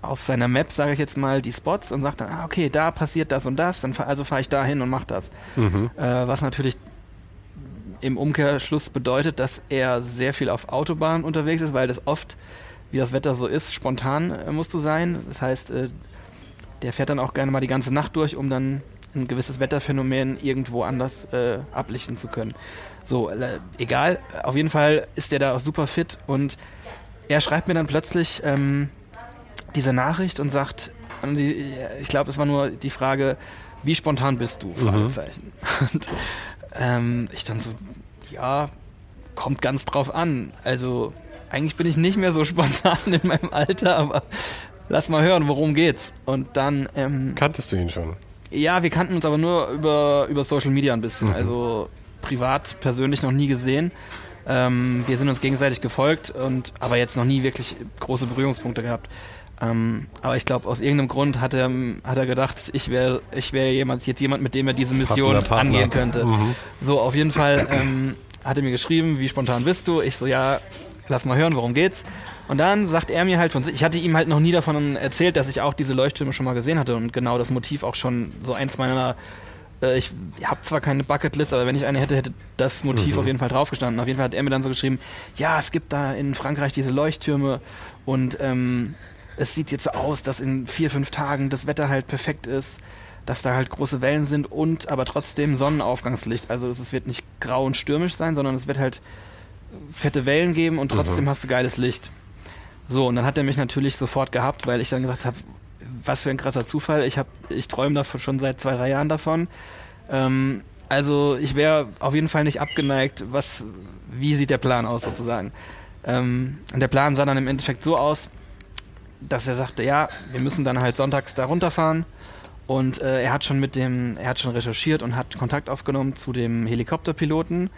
auf seiner Map, sage ich jetzt mal, die Spots und sagt dann, ah, okay, da passiert das und das, dann also fahre ich da hin und mache das. Mhm. Äh, was natürlich im Umkehrschluss bedeutet, dass er sehr viel auf Autobahnen unterwegs ist, weil das oft, wie das Wetter so ist, spontan äh, musst du sein. Das heißt, äh, der fährt dann auch gerne mal die ganze Nacht durch, um dann ein gewisses Wetterphänomen irgendwo anders äh, ablichten zu können. So, äh, egal, auf jeden Fall ist der da auch super fit und er schreibt mir dann plötzlich, ähm, diese Nachricht und sagt, und die, ich glaube, es war nur die Frage, wie spontan bist du? Mhm. Fragezeichen. Mhm. Und ähm, ich dann so, ja, kommt ganz drauf an. Also eigentlich bin ich nicht mehr so spontan in meinem Alter, aber lass mal hören, worum geht's. Und dann ähm, kanntest du ihn schon? Ja, wir kannten uns aber nur über über Social Media ein bisschen. Mhm. Also privat, persönlich noch nie gesehen. Ähm, wir sind uns gegenseitig gefolgt und aber jetzt noch nie wirklich große Berührungspunkte gehabt. Ähm, aber ich glaube, aus irgendeinem Grund hat er, hat er gedacht, ich wäre ich wär jemand, jetzt jemand, mit dem er diese Mission angehen könnte. Mhm. So, auf jeden Fall ähm, hat er mir geschrieben, wie spontan bist du? Ich so, ja, lass mal hören, worum geht's? Und dann sagt er mir halt von sich, ich hatte ihm halt noch nie davon erzählt, dass ich auch diese Leuchttürme schon mal gesehen hatte und genau das Motiv auch schon so eins meiner äh, ich habe zwar keine Bucketlist, aber wenn ich eine hätte, hätte das Motiv mhm. auf jeden Fall draufgestanden. Auf jeden Fall hat er mir dann so geschrieben, ja, es gibt da in Frankreich diese Leuchttürme und ähm, es sieht jetzt so aus, dass in vier, fünf Tagen das Wetter halt perfekt ist, dass da halt große Wellen sind und aber trotzdem Sonnenaufgangslicht. Also es wird nicht grau und stürmisch sein, sondern es wird halt fette Wellen geben und trotzdem mhm. hast du geiles Licht. So, und dann hat er mich natürlich sofort gehabt, weil ich dann gesagt habe, was für ein krasser Zufall. Ich, hab, ich träume davon schon seit zwei, drei Jahren davon. Ähm, also ich wäre auf jeden Fall nicht abgeneigt, was, wie sieht der Plan aus sozusagen. Ähm, und der Plan sah dann im Endeffekt so aus, dass er sagte, ja, wir müssen dann halt sonntags da runterfahren. Und äh, er hat schon mit dem, er hat schon recherchiert und hat Kontakt aufgenommen zu dem Helikopterpiloten,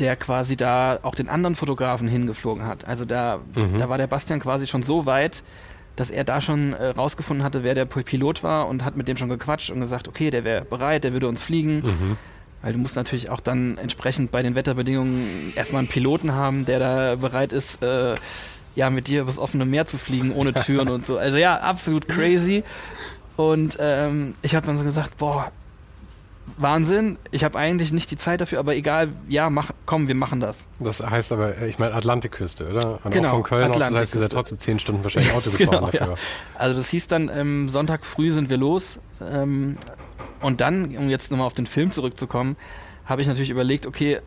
der quasi da auch den anderen Fotografen hingeflogen hat. Also da, mhm. da war der Bastian quasi schon so weit, dass er da schon äh, rausgefunden hatte, wer der Pilot war und hat mit dem schon gequatscht und gesagt, okay, der wäre bereit, der würde uns fliegen. Mhm. Weil du musst natürlich auch dann entsprechend bei den Wetterbedingungen erstmal einen Piloten haben, der da bereit ist, äh, ja, mit dir übers offene Meer zu fliegen, ohne Türen und so. Also ja, absolut crazy. Und ähm, ich habe dann so gesagt, boah, Wahnsinn. Ich habe eigentlich nicht die Zeit dafür, aber egal, ja, mach, komm, wir machen das. Das heißt aber, äh, ich meine Atlantikküste, oder? Und genau, auch von Köln aus, das heißt, ihr seid trotzdem zehn Stunden wahrscheinlich Auto gefahren genau, dafür. Ja. Also das hieß dann, ähm, Sonntag früh sind wir los. Ähm, und dann, um jetzt nochmal auf den Film zurückzukommen, habe ich natürlich überlegt, okay,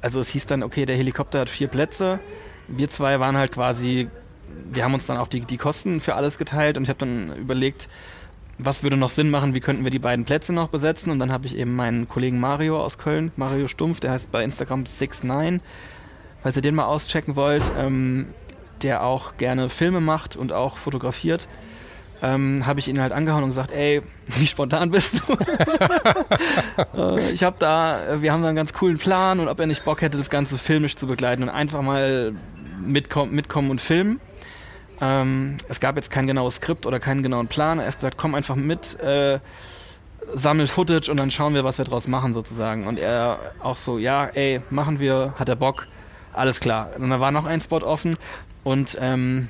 also es hieß dann, okay, der Helikopter hat vier Plätze wir zwei waren halt quasi, wir haben uns dann auch die, die Kosten für alles geteilt und ich habe dann überlegt, was würde noch Sinn machen, wie könnten wir die beiden Plätze noch besetzen und dann habe ich eben meinen Kollegen Mario aus Köln, Mario Stumpf, der heißt bei Instagram 69, falls ihr den mal auschecken wollt, ähm, der auch gerne Filme macht und auch fotografiert ähm, habe ich ihn halt angehauen und gesagt, ey, wie spontan bist du? äh, ich habe da, wir haben da einen ganz coolen Plan und ob er nicht Bock hätte, das Ganze filmisch zu begleiten und einfach mal mitkommen, mitkommen und filmen. Ähm, es gab jetzt kein genaues Skript oder keinen genauen Plan. Er hat gesagt, komm einfach mit, äh, sammel Footage und dann schauen wir, was wir draus machen sozusagen. Und er auch so, ja, ey, machen wir, hat er Bock, alles klar. Und da war noch ein Spot offen und ähm,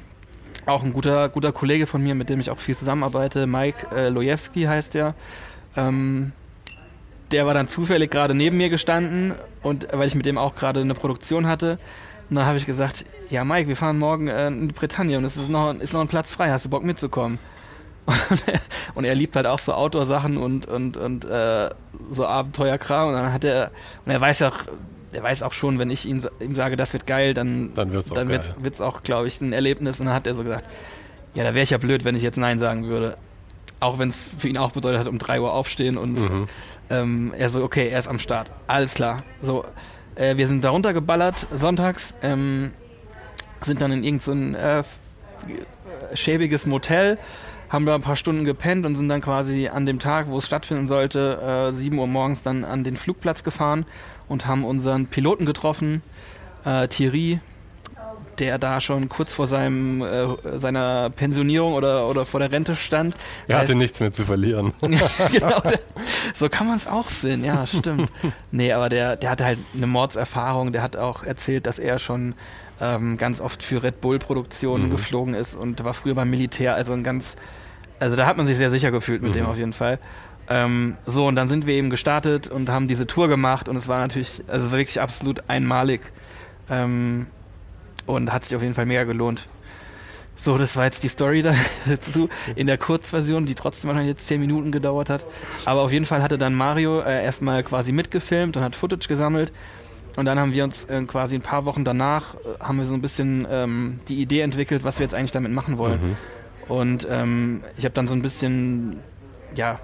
auch ein guter, guter Kollege von mir, mit dem ich auch viel zusammenarbeite, Mike äh, Lojewski heißt der. Ähm, der war dann zufällig gerade neben mir gestanden und weil ich mit dem auch gerade eine Produktion hatte. Und dann habe ich gesagt, ja Mike, wir fahren morgen äh, in die Bretagne und es ist noch, ist noch ein Platz frei, hast du Bock mitzukommen? Und er, und er liebt halt auch so Outdoor-Sachen und, und, und äh, so Abenteuerkram. Und dann hat er, und er weiß ja auch, der weiß auch schon, wenn ich ihm, ihm sage, das wird geil, dann, dann wird es auch, dann wird's, wird's auch glaube ich, ein Erlebnis. Und dann hat er so gesagt, ja, da wäre ich ja blöd, wenn ich jetzt Nein sagen würde. Auch wenn es für ihn auch bedeutet hat, um 3 Uhr aufstehen und mhm. ähm, er so, okay, er ist am Start. Alles klar. So, äh, wir sind da runtergeballert sonntags, ähm, sind dann in irgendein so äh, schäbiges Motel, haben da ein paar Stunden gepennt und sind dann quasi an dem Tag, wo es stattfinden sollte, äh, 7 Uhr morgens dann an den Flugplatz gefahren und haben unseren Piloten getroffen, äh, Thierry, der da schon kurz vor seinem, äh, seiner Pensionierung oder, oder vor der Rente stand. Er das hatte heißt, nichts mehr zu verlieren. genau, der, so kann man es auch sehen, ja, stimmt. nee, aber der, der hatte halt eine Mordserfahrung, der hat auch erzählt, dass er schon ähm, ganz oft für Red Bull-Produktionen mhm. geflogen ist und war früher beim Militär, also ein ganz, also da hat man sich sehr sicher gefühlt mit mhm. dem auf jeden Fall. Ähm, so, und dann sind wir eben gestartet und haben diese Tour gemacht und es war natürlich, also wirklich absolut einmalig. Ähm, und hat sich auf jeden Fall mega gelohnt. So, das war jetzt die Story dazu in der Kurzversion, die trotzdem wahrscheinlich jetzt 10 Minuten gedauert hat. Aber auf jeden Fall hatte dann Mario äh, erstmal quasi mitgefilmt und hat Footage gesammelt. Und dann haben wir uns äh, quasi ein paar Wochen danach, äh, haben wir so ein bisschen ähm, die Idee entwickelt, was wir jetzt eigentlich damit machen wollen. Mhm. Und ähm, ich habe dann so ein bisschen, ja,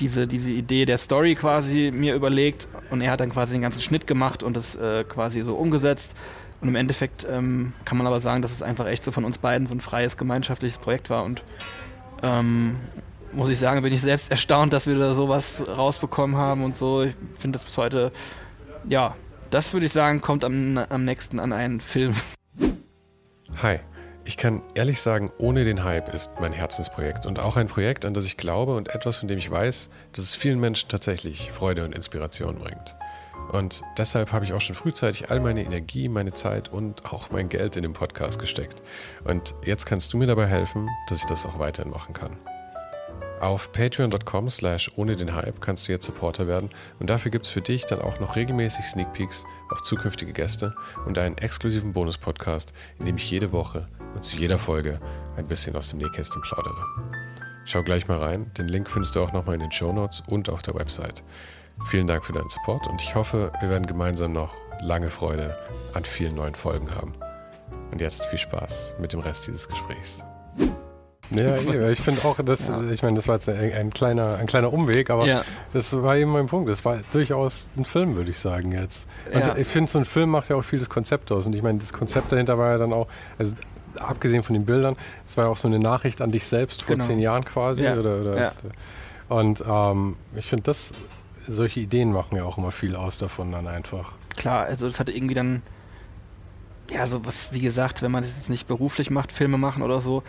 diese, diese Idee der Story quasi mir überlegt und er hat dann quasi den ganzen Schnitt gemacht und das äh, quasi so umgesetzt. Und im Endeffekt ähm, kann man aber sagen, dass es einfach echt so von uns beiden so ein freies gemeinschaftliches Projekt war. Und ähm, muss ich sagen, bin ich selbst erstaunt, dass wir da sowas rausbekommen haben und so. Ich finde das bis heute, ja, das würde ich sagen, kommt am, am nächsten an einen Film. Hi. Ich kann ehrlich sagen, ohne den Hype ist mein Herzensprojekt und auch ein Projekt, an das ich glaube und etwas, von dem ich weiß, dass es vielen Menschen tatsächlich Freude und Inspiration bringt. Und deshalb habe ich auch schon frühzeitig all meine Energie, meine Zeit und auch mein Geld in den Podcast gesteckt. Und jetzt kannst du mir dabei helfen, dass ich das auch weiterhin machen kann. Auf patreon.com slash ohne den Hype kannst du jetzt Supporter werden und dafür gibt es für dich dann auch noch regelmäßig Sneak Peeks auf zukünftige Gäste und einen exklusiven Bonus-Podcast, in dem ich jede Woche und zu jeder Folge ein bisschen aus dem Nähkästchen plaudere. Schau gleich mal rein, den Link findest du auch nochmal in den Show Notes und auf der Website. Vielen Dank für deinen Support und ich hoffe, wir werden gemeinsam noch lange Freude an vielen neuen Folgen haben. Und jetzt viel Spaß mit dem Rest dieses Gesprächs. Ja, ich finde auch, dass, ja. ich meine, das war jetzt ein, ein, kleiner, ein kleiner Umweg, aber ja. das war eben mein Punkt. Das war durchaus ein Film, würde ich sagen jetzt. Und ja. ich finde, so ein Film macht ja auch viel das Konzept aus. Und ich meine, das Konzept dahinter war ja dann auch, also abgesehen von den Bildern, es war ja auch so eine Nachricht an dich selbst vor genau. zehn Jahren quasi. Oder, oder und ähm, ich finde, das solche Ideen machen ja auch immer viel aus davon dann einfach. Klar, also das hatte irgendwie dann, ja, so was, wie gesagt, wenn man das jetzt nicht beruflich macht, Filme machen oder so,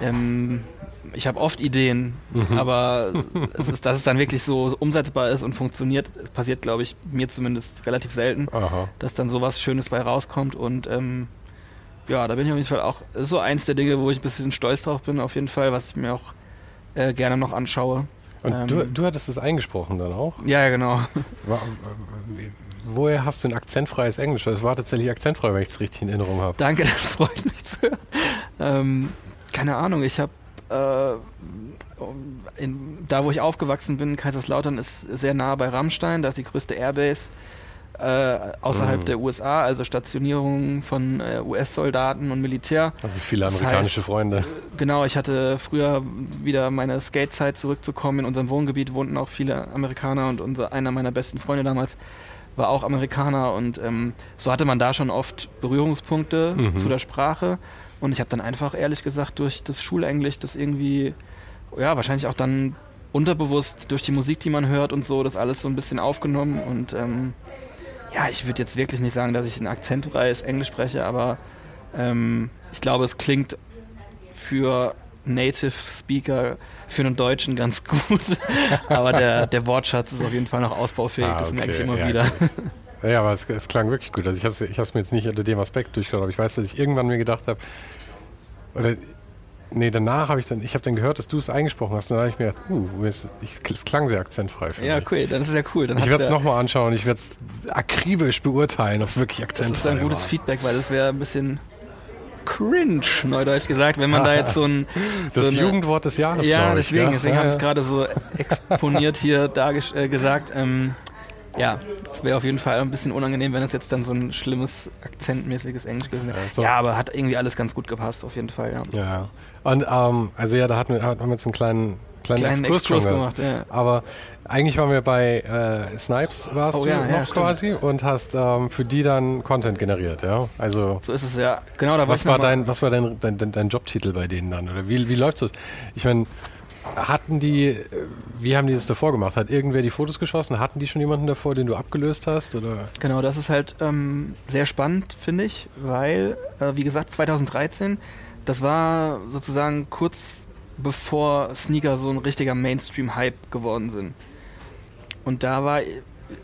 ähm, ich habe oft Ideen, mhm. aber es ist, dass es dann wirklich so, umsetzbar ist und funktioniert, passiert, glaube ich, mir zumindest relativ selten, Aha. dass dann sowas Schönes bei rauskommt und ähm, ja, da bin ich auf jeden Fall auch so eins der Dinge, wo ich ein bisschen stolz drauf bin, auf jeden Fall, was ich mir auch äh, gerne noch anschaue. Und ähm, du, du hattest es eingesprochen dann auch? Ja, ja genau. woher hast du ein akzentfreies Englisch? Es war tatsächlich akzentfrei, wenn ich es richtig in Erinnerung habe. Danke, das freut mich zu hören. Ähm, keine Ahnung, ich habe äh, da, wo ich aufgewachsen bin, Kaiserslautern ist sehr nah bei Rammstein, da ist die größte Airbase äh, außerhalb mhm. der USA, also Stationierungen von äh, US-Soldaten und Militär. Also viele amerikanische heißt, Freunde. Genau, ich hatte früher wieder meine Skate-Zeit zurückzukommen. In unserem Wohngebiet wohnten auch viele Amerikaner und unser, einer meiner besten Freunde damals war auch Amerikaner und ähm, so hatte man da schon oft Berührungspunkte mhm. zu der Sprache. Und ich habe dann einfach ehrlich gesagt durch das Schulenglisch das irgendwie, ja, wahrscheinlich auch dann unterbewusst durch die Musik, die man hört und so, das alles so ein bisschen aufgenommen und ähm, ja, ich würde jetzt wirklich nicht sagen, dass ich ein akzentfreies Englisch spreche, aber ähm, ich glaube, es klingt für Native Speaker für einen Deutschen ganz gut. aber der, der Wortschatz ist auf jeden Fall noch ausbaufähig, ah, okay. das merke ich immer ja, wieder. Ja, aber es, es, klang wirklich gut. Also ich habe es mir jetzt nicht unter dem Aspekt durchgeschaut, aber ich weiß, dass ich irgendwann mir gedacht habe, oder Nee, danach habe ich dann, ich habe dann gehört, dass du es eingesprochen hast. Und dann habe ich mir gedacht, uh, es, es klang sehr akzentfrei für Ja, mich. cool, dann ist es ja cool. Dann ich werde es ja nochmal anschauen und ich werde es akribisch beurteilen, ob es wirklich akzentfrei ist. Das ist ein gutes war. Feedback, weil das wäre ein bisschen cringe, neudeutsch gesagt, wenn man da jetzt so ein... Das so eine, Jugendwort des Jahres, Ja, deswegen, ja? deswegen ja, habe ich es gerade so exponiert hier äh, gesagt. Ähm, ja, es wäre auf jeden Fall ein bisschen unangenehm, wenn es jetzt dann so ein schlimmes, akzentmäßiges Englisch gewesen wäre. Ja, so. ja, aber hat irgendwie alles ganz gut gepasst, auf jeden Fall, ja. Ja, und ähm, also ja, da hatten wir, haben wir jetzt einen kleinen, kleinen, kleinen Exkurs, Exkurs gemacht. Ja. Aber eigentlich waren wir bei äh, Snipes, warst oh, du ja, noch ja, quasi und hast ähm, für die dann Content generiert, ja? Also so ist es ja. Genau, da was war dein, was war dein, dein, dein, dein Jobtitel bei denen dann oder wie, wie läuft es? Ich meine hatten die, wie haben die das davor gemacht? Hat irgendwer die Fotos geschossen? Hatten die schon jemanden davor, den du abgelöst hast? Oder? Genau, das ist halt ähm, sehr spannend, finde ich, weil, äh, wie gesagt, 2013, das war sozusagen kurz bevor Sneaker so ein richtiger Mainstream-Hype geworden sind. Und da war,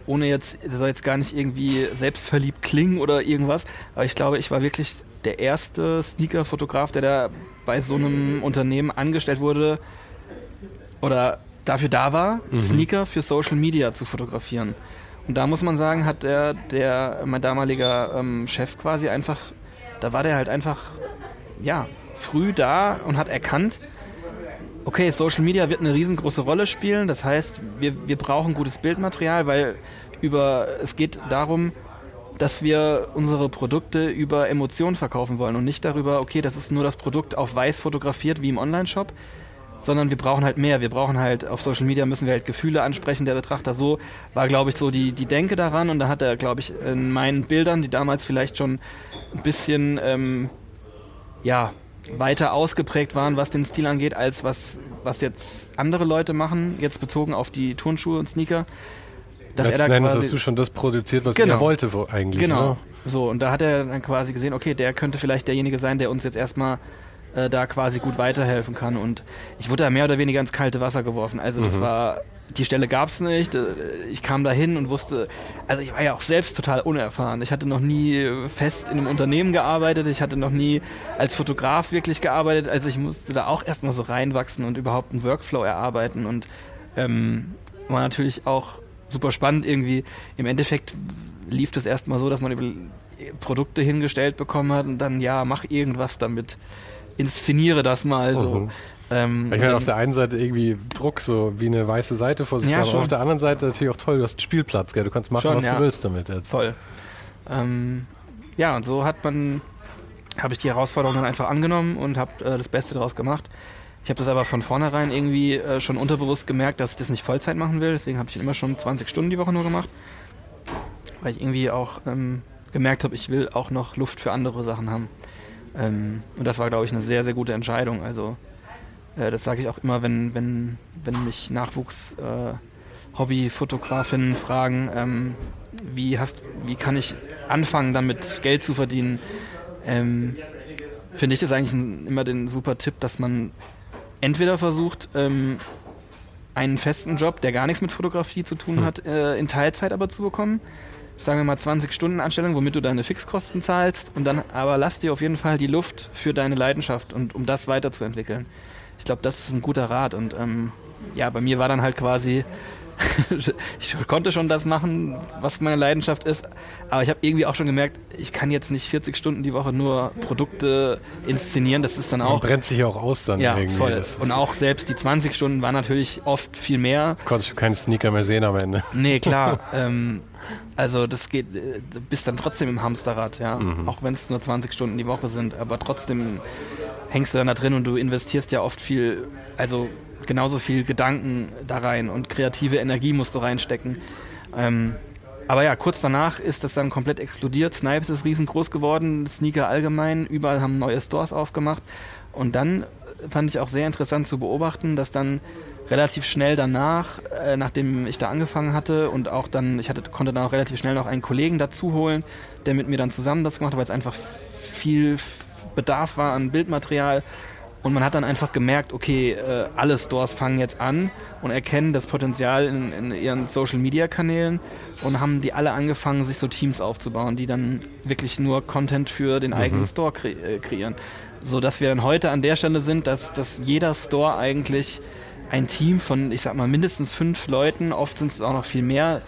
ohne jetzt, das soll jetzt gar nicht irgendwie selbstverliebt klingen oder irgendwas, aber ich glaube, ich war wirklich der erste Sneaker-Fotograf, der da bei so einem Unternehmen angestellt wurde oder dafür da war, mhm. Sneaker für Social Media zu fotografieren. Und da muss man sagen, hat der, der mein damaliger ähm, Chef quasi einfach, da war der halt einfach, ja, früh da und hat erkannt, okay, Social Media wird eine riesengroße Rolle spielen. Das heißt, wir, wir brauchen gutes Bildmaterial, weil über, es geht darum, dass wir unsere Produkte über Emotionen verkaufen wollen und nicht darüber, okay, das ist nur das Produkt auf weiß fotografiert wie im Online-Shop, sondern wir brauchen halt mehr. Wir brauchen halt, auf Social Media müssen wir halt Gefühle ansprechen, der Betrachter. So war, glaube ich, so die, die Denke daran und da hat er, glaube ich, in meinen Bildern, die damals vielleicht schon ein bisschen, ähm, ja, weiter ausgeprägt waren, was den Stil angeht, als was, was jetzt andere Leute machen, jetzt bezogen auf die Turnschuhe und Sneaker. Dass Letzten er da quasi, hast du schon das produziert, was genau, er wollte eigentlich. Genau. Oder? So, und da hat er dann quasi gesehen, okay, der könnte vielleicht derjenige sein, der uns jetzt erstmal äh, da quasi gut weiterhelfen kann. Und ich wurde da mehr oder weniger ins kalte Wasser geworfen. Also das mhm. war die Stelle gab es nicht. Äh, ich kam da hin und wusste, also ich war ja auch selbst total unerfahren. Ich hatte noch nie fest in einem Unternehmen gearbeitet, ich hatte noch nie als Fotograf wirklich gearbeitet, also ich musste da auch erstmal so reinwachsen und überhaupt einen Workflow erarbeiten und ähm, war natürlich auch super spannend irgendwie. Im Endeffekt lief das erstmal so, dass man über Produkte hingestellt bekommen hat und dann, ja, mach irgendwas damit. Inszeniere das mal so. Mhm. Ähm, ich meine, auf der einen Seite irgendwie Druck, so wie eine weiße Seite vor sich ja, zu haben. Auf der anderen Seite natürlich auch toll, du hast einen Spielplatz, gell? du kannst machen, schon, was ja. du willst damit jetzt. Voll. Ähm, ja, und so hat man, habe ich die Herausforderung dann einfach angenommen und habe äh, das Beste daraus gemacht. Ich habe das aber von vornherein irgendwie äh, schon unterbewusst gemerkt, dass ich das nicht Vollzeit machen will. Deswegen habe ich immer schon 20 Stunden die Woche nur gemacht. Weil ich irgendwie auch ähm, gemerkt habe, ich will auch noch Luft für andere Sachen haben. Ähm, und das war, glaube ich, eine sehr, sehr gute Entscheidung. Also äh, das sage ich auch immer, wenn, wenn, wenn mich Nachwuchs-Hobbyfotografinnen äh, fragen, ähm, wie, hast, wie kann ich anfangen, damit Geld zu verdienen. Ähm, Finde ich das eigentlich ein, immer den super Tipp, dass man entweder versucht, ähm, einen festen Job, der gar nichts mit Fotografie zu tun hm. hat, äh, in Teilzeit aber zu bekommen. Sagen wir mal 20 Stunden Anstellung, womit du deine Fixkosten zahlst und dann aber lass dir auf jeden Fall die Luft für deine Leidenschaft und um das weiterzuentwickeln ich glaube, das ist ein guter Rat. Und ähm, ja, bei mir war dann halt quasi, ich konnte schon das machen, was meine Leidenschaft ist, aber ich habe irgendwie auch schon gemerkt, ich kann jetzt nicht 40 Stunden die Woche nur Produkte inszenieren, das ist dann auch... Man brennt sich ja auch aus dann ja, irgendwie. Voll. Und auch selbst die 20 Stunden waren natürlich oft viel mehr. Konntest du keinen Sneaker mehr sehen am Ende. Nee, klar. ähm, also das geht, äh, du bist dann trotzdem im Hamsterrad, ja. Mhm. Auch wenn es nur 20 Stunden die Woche sind, aber trotzdem hängst du dann da drin und du investierst ja oft viel, also genauso viel Gedanken da rein und kreative Energie musst du reinstecken. Ähm, aber ja, kurz danach ist das dann komplett explodiert. Snipes ist riesengroß geworden, Sneaker allgemein, überall haben neue Stores aufgemacht. Und dann fand ich auch sehr interessant zu beobachten, dass dann relativ schnell danach, äh, nachdem ich da angefangen hatte und auch dann, ich hatte, konnte dann auch relativ schnell noch einen Kollegen dazu holen, der mit mir dann zusammen das gemacht hat, weil es einfach viel Bedarf war an Bildmaterial. Und man hat dann einfach gemerkt, okay, äh, alle Stores fangen jetzt an und erkennen das Potenzial in, in ihren Social-Media-Kanälen und haben die alle angefangen, sich so Teams aufzubauen, die dann wirklich nur Content für den mhm. eigenen Store kre äh, kreieren. So dass wir dann heute an der Stelle sind, dass, dass jeder Store eigentlich ein Team von, ich sag mal, mindestens fünf Leuten, oft sind es auch noch viel mehr,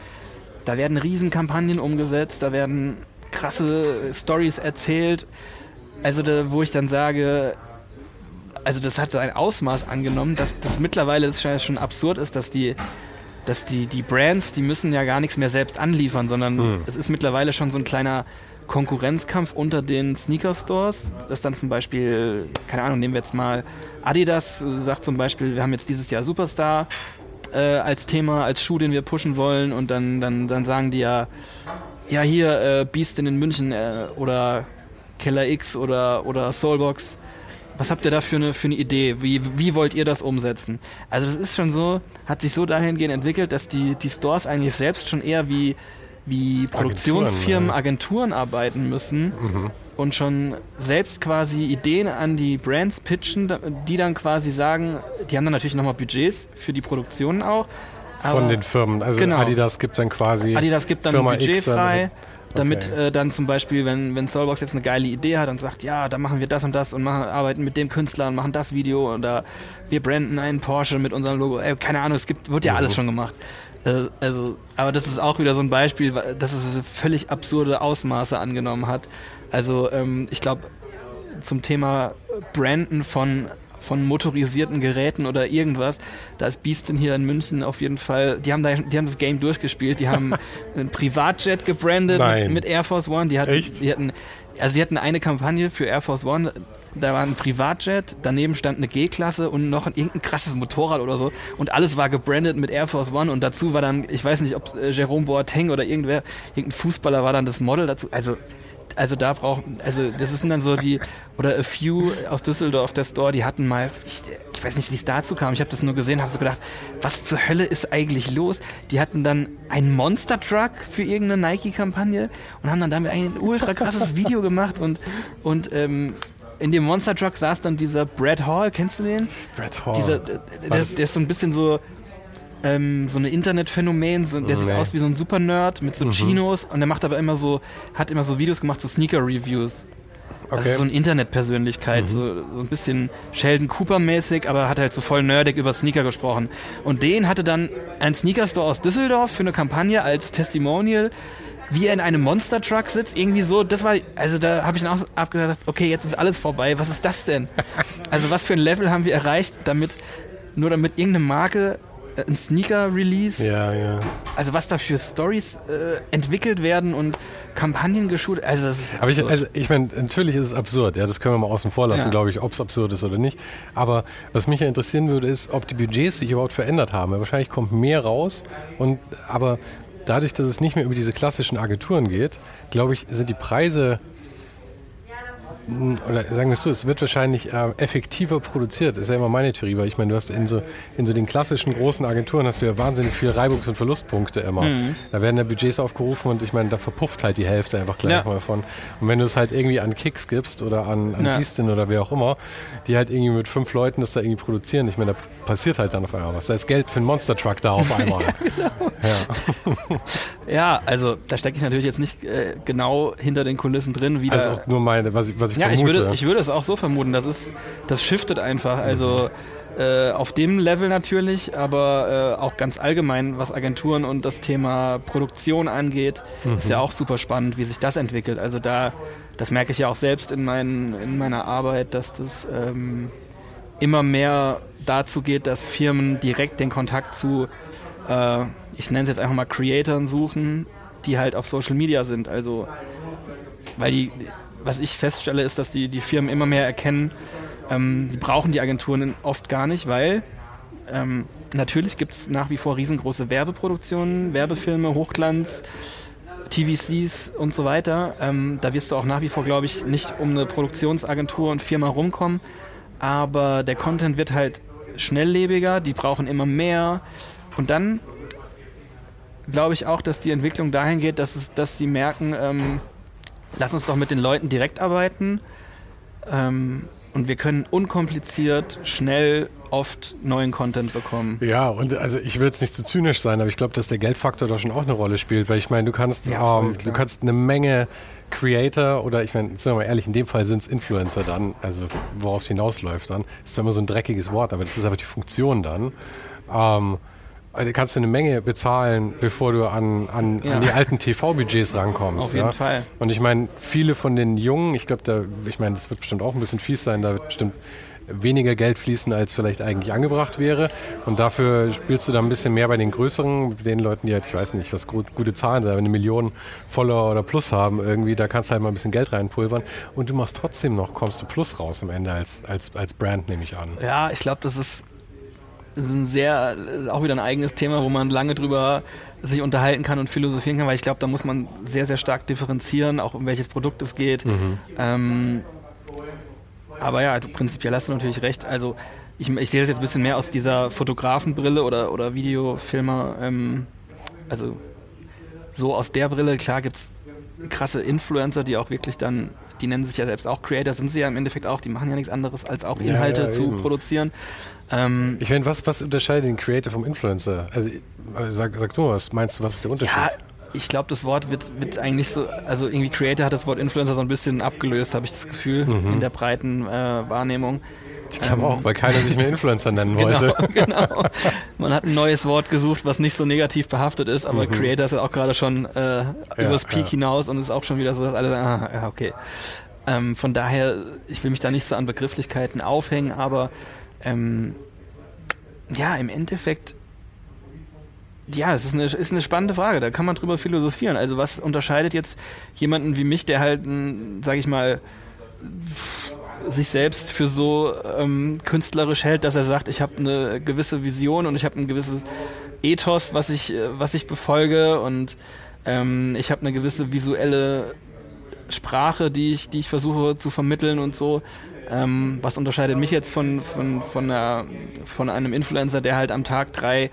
da werden Riesenkampagnen umgesetzt, da werden krasse Stories erzählt also da, wo ich dann sage, also das hat so ein Ausmaß angenommen, dass das mittlerweile schon absurd ist, dass die dass die, die Brands, die müssen ja gar nichts mehr selbst anliefern, sondern hm. es ist mittlerweile schon so ein kleiner Konkurrenzkampf unter den Sneaker-Stores, dass dann zum Beispiel, keine Ahnung, nehmen wir jetzt mal Adidas, sagt zum Beispiel, wir haben jetzt dieses Jahr Superstar äh, als Thema, als Schuh, den wir pushen wollen und dann, dann, dann sagen die ja, ja hier, äh, Beast in München äh, oder Keller X oder, oder Soulbox, was habt ihr da für eine, für eine Idee? Wie, wie wollt ihr das umsetzen? Also das ist schon so, hat sich so dahingehend entwickelt, dass die, die Stores eigentlich selbst schon eher wie, wie Produktionsfirmen, Agenturen, arbeiten müssen mhm. und schon selbst quasi Ideen an die Brands pitchen, die dann quasi sagen, die haben dann natürlich nochmal Budgets für die Produktionen auch. Von den Firmen, also genau. Adidas gibt dann quasi Adidas gibt dann Firma Budget X frei damit okay. äh, dann zum Beispiel, wenn, wenn Soulbox jetzt eine geile Idee hat und sagt, ja, da machen wir das und das und machen, arbeiten mit dem Künstler und machen das Video oder wir branden einen Porsche mit unserem Logo, äh, keine Ahnung, es gibt, wird ja alles schon gemacht. Äh, also, aber das ist auch wieder so ein Beispiel, dass es völlig absurde Ausmaße angenommen hat. Also ähm, ich glaube, zum Thema Branden von von motorisierten Geräten oder irgendwas. Da ist Beastin hier in München auf jeden Fall, die haben, da, die haben das Game durchgespielt, die haben ein Privatjet gebrandet Nein. mit Air Force One. Die hatten, Echt? Die hatten, also sie hatten eine Kampagne für Air Force One, da war ein Privatjet, daneben stand eine G-Klasse und noch ein, irgendein krasses Motorrad oder so und alles war gebrandet mit Air Force One und dazu war dann, ich weiß nicht, ob äh, Jerome Boateng oder irgendwer, irgendein Fußballer war dann das Model dazu. Also also da brauchen, also das sind dann so die, oder A Few aus Düsseldorf, der Store, die hatten mal, ich, ich weiß nicht, wie es dazu kam, ich habe das nur gesehen, habe so gedacht, was zur Hölle ist eigentlich los? Die hatten dann einen Monster Truck für irgendeine Nike-Kampagne und haben dann damit ein ultra krasses Video gemacht und, und ähm, in dem Monster Truck saß dann dieser Brad Hall, kennst du den? Brad Hall. Dieser, der, der, der ist so ein bisschen so ähm, so eine Internetphänomen, so, der nee. sieht aus wie so ein Super-Nerd mit so mhm. Chinos und der macht aber immer so, hat immer so Videos gemacht, so Sneaker-Reviews. Okay. Also so eine Internetpersönlichkeit, mhm. so, so ein bisschen Sheldon Cooper-mäßig, aber hat halt so voll nerdig über Sneaker gesprochen. Und den hatte dann ein Sneaker-Store aus Düsseldorf für eine Kampagne als Testimonial, wie er in einem Monster Truck sitzt, irgendwie so, das war, also da habe ich dann auch abgedacht, okay, jetzt ist alles vorbei, was ist das denn? also was für ein Level haben wir erreicht, damit, nur damit irgendeine Marke ein Sneaker-Release. Ja, ja. Also was da für Stories äh, entwickelt werden und Kampagnen geschult. Also das ist Aber ich, also ich meine, natürlich ist es absurd. Ja, das können wir mal außen vor lassen, ja. glaube ich, ob es absurd ist oder nicht. Aber was mich ja interessieren würde, ist, ob die Budgets sich überhaupt verändert haben. Wahrscheinlich kommt mehr raus. Und aber dadurch, dass es nicht mehr über diese klassischen Agenturen geht, glaube ich, sind die Preise oder sagen wir es so, es wird wahrscheinlich äh, effektiver produziert. Das ist ja immer meine Theorie, weil ich meine, du hast in so, in so den klassischen großen Agenturen hast du ja wahnsinnig viele Reibungs- und Verlustpunkte immer. Mhm. Da werden ja Budgets aufgerufen und ich meine, da verpufft halt die Hälfte einfach gleich ja. mal von. Und wenn du es halt irgendwie an Kicks gibst oder an, an ja. Distin oder wer auch immer, die halt irgendwie mit fünf Leuten das da irgendwie produzieren, ich meine, da passiert halt dann auf einmal was. Da ist Geld für einen Monster Truck da auf einmal. ja, genau. ja. also da stecke ich natürlich jetzt nicht äh, genau hinter den Kulissen drin, wie Also auch nur meine, was ich, was ich ja, vermute. Ich würde, ich würde es auch so vermuten. Das ist, das shiftet einfach. Also äh, auf dem Level natürlich, aber äh, auch ganz allgemein, was Agenturen und das Thema Produktion angeht, mhm. ist ja auch super spannend, wie sich das entwickelt. Also da, das merke ich ja auch selbst in, mein, in meiner Arbeit, dass das ähm, immer mehr dazu geht, dass Firmen direkt den Kontakt zu, äh, ich nenne es jetzt einfach mal Creatoren suchen, die halt auf Social Media sind. Also, weil die, was ich feststelle, ist, dass die, die Firmen immer mehr erkennen, ähm, die brauchen die Agenturen oft gar nicht, weil ähm, natürlich gibt es nach wie vor riesengroße Werbeproduktionen, Werbefilme, Hochglanz, TVCs und so weiter. Ähm, da wirst du auch nach wie vor, glaube ich, nicht um eine Produktionsagentur und Firma rumkommen. Aber der Content wird halt schnelllebiger, die brauchen immer mehr. Und dann glaube ich auch, dass die Entwicklung dahin geht, dass, es, dass sie merken, ähm, lass uns doch mit den Leuten direkt arbeiten. Ähm, und wir können unkompliziert, schnell, oft neuen Content bekommen. Ja, und also ich will jetzt nicht zu zynisch sein, aber ich glaube, dass der Geldfaktor da schon auch eine Rolle spielt, weil ich meine, du kannst, ja, ähm, du kannst eine Menge Creator oder ich meine, sagen wir mal ehrlich, in dem Fall sind es Influencer dann, also worauf es hinausläuft dann. Das ist zwar immer so ein dreckiges Wort, aber das ist aber die Funktion dann. Ähm, also kannst du eine Menge bezahlen, bevor du an, an, ja. an die alten TV-Budgets rankommst. Auf jeden ja? Fall. Und ich meine, viele von den Jungen, ich glaube, da, ich meine, das wird bestimmt auch ein bisschen fies sein, da wird bestimmt weniger Geld fließen, als vielleicht eigentlich angebracht wäre. Und dafür spielst du da ein bisschen mehr bei den größeren, den Leuten, die halt, ich weiß nicht, was gute Zahlen sind, wenn eine Million Follower oder Plus haben irgendwie, da kannst du halt mal ein bisschen Geld reinpulvern und du machst trotzdem noch, kommst du Plus raus am Ende als, als, als Brand, nehme ich an. Ja, ich glaube, das ist ein sehr, auch wieder ein eigenes Thema, wo man lange drüber sich unterhalten kann und philosophieren kann, weil ich glaube, da muss man sehr, sehr stark differenzieren, auch um welches Produkt es geht. Mhm. Ähm, aber ja, du, prinzipiell hast du natürlich recht. Also ich, ich sehe das jetzt ein bisschen mehr aus dieser Fotografenbrille oder, oder Videofilmer. Ähm, also so aus der Brille, klar gibt es krasse Influencer, die auch wirklich dann, die nennen sich ja selbst auch Creator, sind sie ja im Endeffekt auch, die machen ja nichts anderes, als auch Inhalte ja, ja, zu eben. produzieren. Ähm, ich meine, was, was unterscheidet den Creator vom Influencer? Also, sag, sag du was, meinst du, was ist der Unterschied? Ja, ich glaube, das Wort wird, wird eigentlich so, also irgendwie Creator hat das Wort Influencer so ein bisschen abgelöst, habe ich das Gefühl, mhm. in der breiten äh, Wahrnehmung. Ich glaube ähm, auch, weil keiner sich mehr Influencer nennen genau, wollte. Genau, genau. Man hat ein neues Wort gesucht, was nicht so negativ behaftet ist, aber mhm. Creator ist ja auch gerade schon äh, ja, übers Peak ja. hinaus und ist auch schon wieder so, dass alle sagen, ah, ja, okay. Ähm, von daher, ich will mich da nicht so an Begrifflichkeiten aufhängen, aber ähm, ja, im Endeffekt ja, es ist eine, ist eine spannende Frage. Da kann man drüber philosophieren. Also was unterscheidet jetzt jemanden wie mich, der halt, sag ich mal, sich selbst für so ähm, künstlerisch hält, dass er sagt, ich habe eine gewisse Vision und ich habe ein gewisses Ethos, was ich, äh, was ich befolge und ähm, ich habe eine gewisse visuelle Sprache, die ich, die ich versuche zu vermitteln und so. Ähm, was unterscheidet mich jetzt von, von, von, einer, von einem Influencer, der halt am Tag drei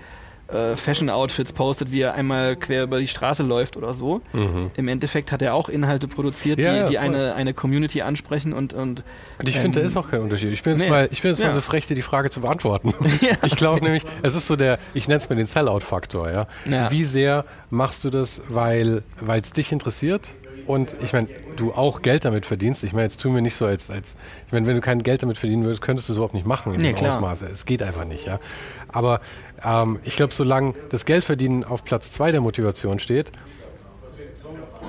äh, Fashion-Outfits postet, wie er einmal quer über die Straße läuft oder so. Mhm. Im Endeffekt hat er auch Inhalte produziert, ja, die, ja, die eine, eine Community ansprechen und. Und, und ich ähm, finde, da ist auch kein Unterschied. Ich bin jetzt, nee. mal, ich bin jetzt ja. mal so frech, dir die Frage zu beantworten. ich glaube nämlich, es ist so der, ich nenne es mal den Sellout-Faktor. Ja? Wie sehr machst du das, weil es dich interessiert? Und ich meine, du auch Geld damit verdienst. Ich meine, jetzt tun wir nicht so als, als ich meine, wenn du kein Geld damit verdienen würdest, könntest du es überhaupt nicht machen in nee, dem Ausmaß. Es geht einfach nicht, ja. Aber ähm, ich glaube, solange das Geldverdienen auf Platz zwei der Motivation steht,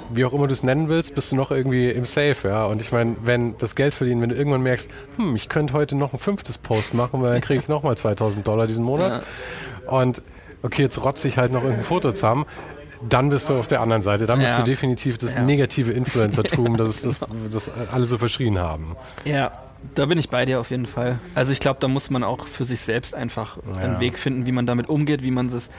wie auch immer du es nennen willst, bist du noch irgendwie im Safe, ja. Und ich meine, wenn das Geld verdienen, wenn du irgendwann merkst, hm, ich könnte heute noch ein fünftes Post machen, weil dann kriege ich nochmal 2000 Dollar diesen Monat. Ja. Und okay, jetzt rotze ich halt noch irgendein Foto zusammen. Dann bist du auf der anderen Seite. Dann ja. bist du definitiv das ja. negative Influencertum, das, das, das alle so verschrien haben. Ja, da bin ich bei dir auf jeden Fall. Also ich glaube, da muss man auch für sich selbst einfach ja. einen Weg finden, wie man damit umgeht, wie man das,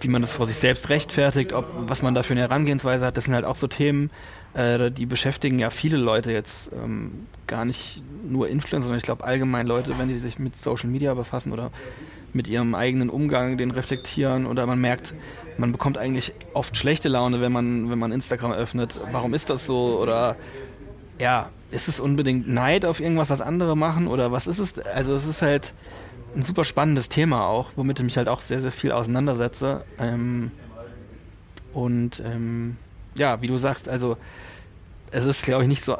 wie man das vor sich selbst rechtfertigt, ob was man da für eine Herangehensweise hat. Das sind halt auch so Themen, äh, die beschäftigen ja viele Leute jetzt ähm, gar nicht nur Influencer, sondern ich glaube allgemein Leute, wenn die sich mit Social Media befassen oder mit ihrem eigenen Umgang, den reflektieren oder man merkt, man bekommt eigentlich oft schlechte Laune, wenn man, wenn man Instagram öffnet. Warum ist das so? Oder ja, ist es unbedingt Neid auf irgendwas, was andere machen oder was ist es? Also es ist halt ein super spannendes Thema auch, womit ich mich halt auch sehr, sehr viel auseinandersetze. Ähm, und ähm, ja, wie du sagst, also es ist, glaube ich, nicht so,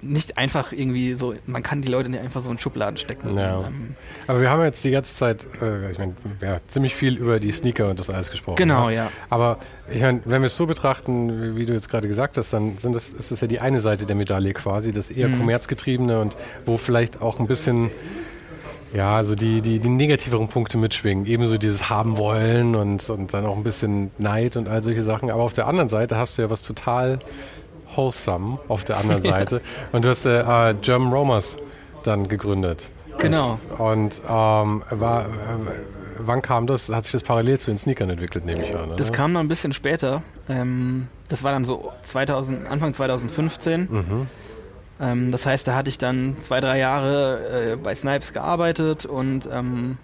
nicht einfach irgendwie so, man kann die Leute nicht einfach so in Schubladen stecken. Ja. Ähm, Aber wir haben jetzt die ganze Zeit, äh, ich meine, ja, ziemlich viel über die Sneaker und das alles gesprochen. Genau, ne? ja. Aber ich meine, wenn wir es so betrachten, wie du jetzt gerade gesagt hast, dann sind das, ist das ja die eine Seite der Medaille quasi, das eher mhm. kommerzgetriebene und wo vielleicht auch ein bisschen ja, also die, die, die negativeren Punkte mitschwingen. Ebenso dieses Haben wollen und, und dann auch ein bisschen Neid und all solche Sachen. Aber auf der anderen Seite hast du ja was total Wholesome auf der anderen Seite. Und du hast äh, German Romers dann gegründet. Genau. Und ähm, war, äh, wann kam das? Hat sich das parallel zu den Sneakern entwickelt, nehme ich an? Oder? Das kam noch ein bisschen später. Ähm, das war dann so 2000, Anfang 2015. Mhm. Ähm, das heißt, da hatte ich dann zwei, drei Jahre äh, bei Snipes gearbeitet und ähm,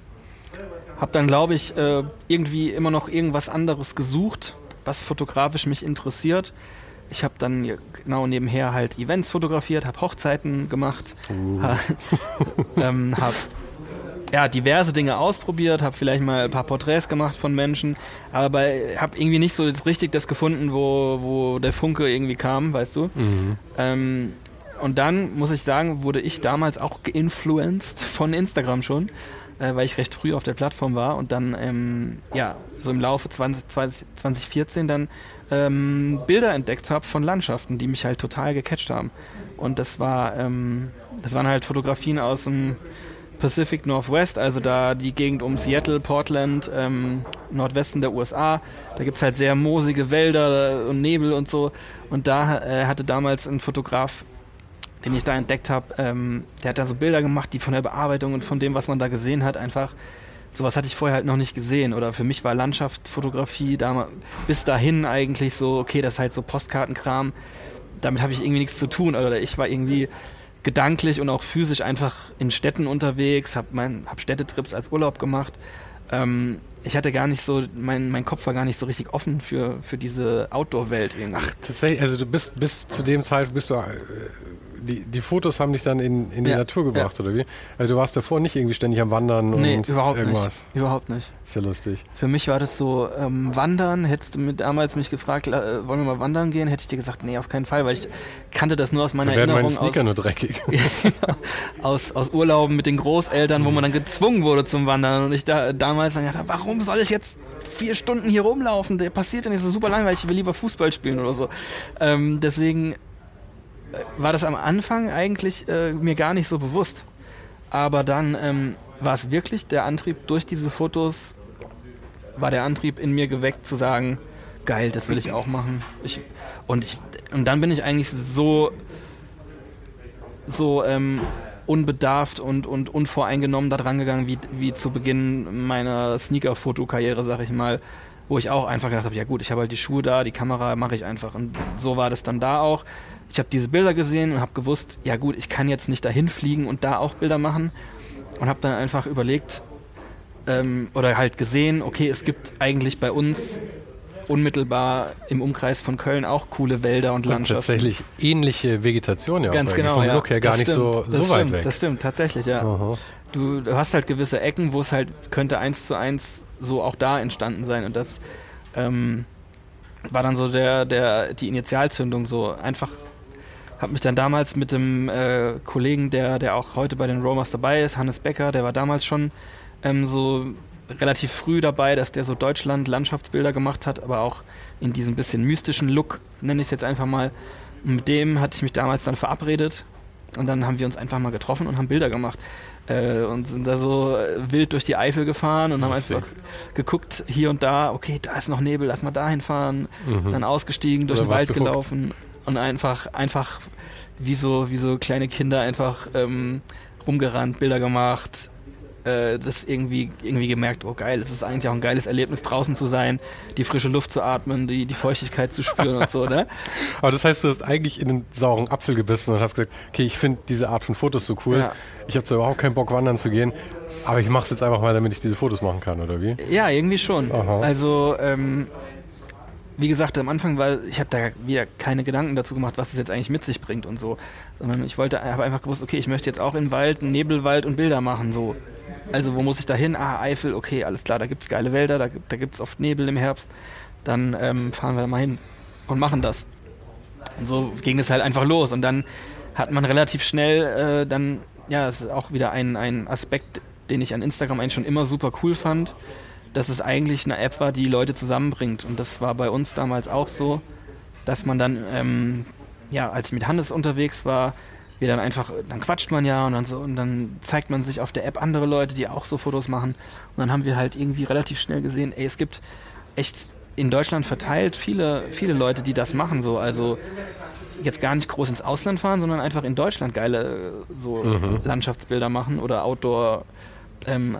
habe dann, glaube ich, äh, irgendwie immer noch irgendwas anderes gesucht, was fotografisch mich interessiert ich habe dann genau nebenher halt Events fotografiert, habe Hochzeiten gemacht, uh. ähm, habe ja, diverse Dinge ausprobiert, habe vielleicht mal ein paar Porträts gemacht von Menschen, aber habe irgendwie nicht so richtig das gefunden, wo, wo der Funke irgendwie kam, weißt du. Mhm. Ähm, und dann, muss ich sagen, wurde ich damals auch geinfluenced von Instagram schon, äh, weil ich recht früh auf der Plattform war und dann, ähm, ja, so im Laufe 20, 20, 2014 dann ähm, Bilder entdeckt habe von Landschaften, die mich halt total gecatcht haben. Und das war, ähm, das waren halt Fotografien aus dem Pacific Northwest, also da die Gegend um Seattle, Portland, ähm, Nordwesten der USA. Da gibt es halt sehr moosige Wälder und Nebel und so. Und da äh, hatte damals ein Fotograf, den ich da entdeckt habe, ähm, der hat da so Bilder gemacht, die von der Bearbeitung und von dem, was man da gesehen hat, einfach sowas hatte ich vorher halt noch nicht gesehen. Oder für mich war Landschaftsfotografie da, bis dahin eigentlich so, okay, das ist halt so Postkartenkram. Damit habe ich irgendwie nichts zu tun. Oder ich war irgendwie gedanklich und auch physisch einfach in Städten unterwegs, habe hab Städtetrips als Urlaub gemacht. Ähm, ich hatte gar nicht so, mein, mein Kopf war gar nicht so richtig offen für, für diese Outdoor-Welt irgendwie. Ach, tatsächlich, also du bist bis zu dem Zeitpunkt bist du äh, die, die Fotos haben dich dann in, in die ja, Natur gebracht, ja. oder wie? Also du warst davor nicht irgendwie ständig am Wandern nee, und überhaupt irgendwas. Nicht. Überhaupt nicht. Ist ja lustig. Für mich war das so, ähm, Wandern, hättest du mit damals mich gefragt, äh, wollen wir mal wandern gehen, hätte ich dir gesagt, nee, auf keinen Fall, weil ich kannte das nur aus meiner da werden Erinnerung. meine Sneaker aus, nur dreckig. genau, aus, aus Urlauben mit den Großeltern, wo man dann gezwungen wurde zum Wandern und ich da damals dann gedacht warum soll ich jetzt vier Stunden hier rumlaufen? Der passiert ja nicht so super langweilig, ich will lieber Fußball spielen oder so. Ähm, deswegen war das am Anfang eigentlich äh, mir gar nicht so bewusst. Aber dann ähm, war es wirklich der Antrieb durch diese Fotos, war der Antrieb in mir geweckt zu sagen, geil, das will ich auch machen. Ich, und, ich, und dann bin ich eigentlich so, so ähm, unbedarft und, und unvoreingenommen da dran gegangen, wie, wie zu Beginn meiner Sneaker-Fotokarriere, sag ich mal, wo ich auch einfach gedacht habe, ja gut, ich habe halt die Schuhe da, die Kamera mache ich einfach. Und so war das dann da auch ich habe diese Bilder gesehen und habe gewusst, ja gut, ich kann jetzt nicht dahin fliegen und da auch Bilder machen und habe dann einfach überlegt ähm, oder halt gesehen, okay, es gibt eigentlich bei uns unmittelbar im Umkreis von Köln auch coole Wälder und, und Landschaften. Tatsächlich ähnliche Vegetation ja Ganz auch. genau, vom ja. Look her gar das nicht stimmt, so, so stimmt, weit weg. Das stimmt, tatsächlich, ja. Du, du, hast halt gewisse Ecken, wo es halt könnte eins zu eins so auch da entstanden sein und das ähm, war dann so der, der, die Initialzündung, so einfach habe mich dann damals mit dem äh, Kollegen, der, der auch heute bei den Romers dabei ist, Hannes Becker, der war damals schon ähm, so relativ früh dabei, dass der so Deutschland Landschaftsbilder gemacht hat, aber auch in diesem bisschen mystischen Look, nenne ich es jetzt einfach mal. Und mit dem hatte ich mich damals dann verabredet und dann haben wir uns einfach mal getroffen und haben Bilder gemacht. Äh, und sind da so wild durch die Eifel gefahren und haben einfach geguckt, hier und da, okay, da ist noch Nebel, lass mal dahin fahren. Mhm. Dann ausgestiegen, durch Oder den Wald gelaufen und einfach, einfach wie so, wie so kleine Kinder einfach ähm, rumgerannt, Bilder gemacht, äh, das irgendwie, irgendwie gemerkt, oh geil, es ist eigentlich auch ein geiles Erlebnis, draußen zu sein, die frische Luft zu atmen, die, die Feuchtigkeit zu spüren und so, ne? Aber das heißt, du hast eigentlich in den sauren Apfel gebissen und hast gesagt, okay, ich finde diese Art von Fotos so cool. Ja. Ich habe zwar überhaupt keinen Bock, wandern zu gehen, aber ich mache es jetzt einfach mal, damit ich diese Fotos machen kann, oder wie? Ja, irgendwie schon. Aha. Also, ähm, wie gesagt, am Anfang war, ich habe da wieder keine Gedanken dazu gemacht, was es jetzt eigentlich mit sich bringt und so. Sondern ich wollte, habe einfach gewusst, okay, ich möchte jetzt auch in Wald, einen Nebelwald und Bilder machen, so. Also wo muss ich da hin? Ah, Eifel, okay, alles klar, da gibt es geile Wälder, da, da gibt es oft Nebel im Herbst. Dann ähm, fahren wir mal hin und machen das. Und so ging es halt einfach los. Und dann hat man relativ schnell äh, dann, ja, es ist auch wieder ein, ein Aspekt, den ich an Instagram eigentlich schon immer super cool fand dass es eigentlich eine App war, die Leute zusammenbringt. Und das war bei uns damals auch so, dass man dann, ähm, ja, als ich mit Hannes unterwegs war, wir dann einfach, dann quatscht man ja und dann so und dann zeigt man sich auf der App andere Leute, die auch so Fotos machen. Und dann haben wir halt irgendwie relativ schnell gesehen, ey, es gibt echt in Deutschland verteilt viele, viele Leute, die das machen. So, also jetzt gar nicht groß ins Ausland fahren, sondern einfach in Deutschland geile so mhm. Landschaftsbilder machen oder Outdoor ähm,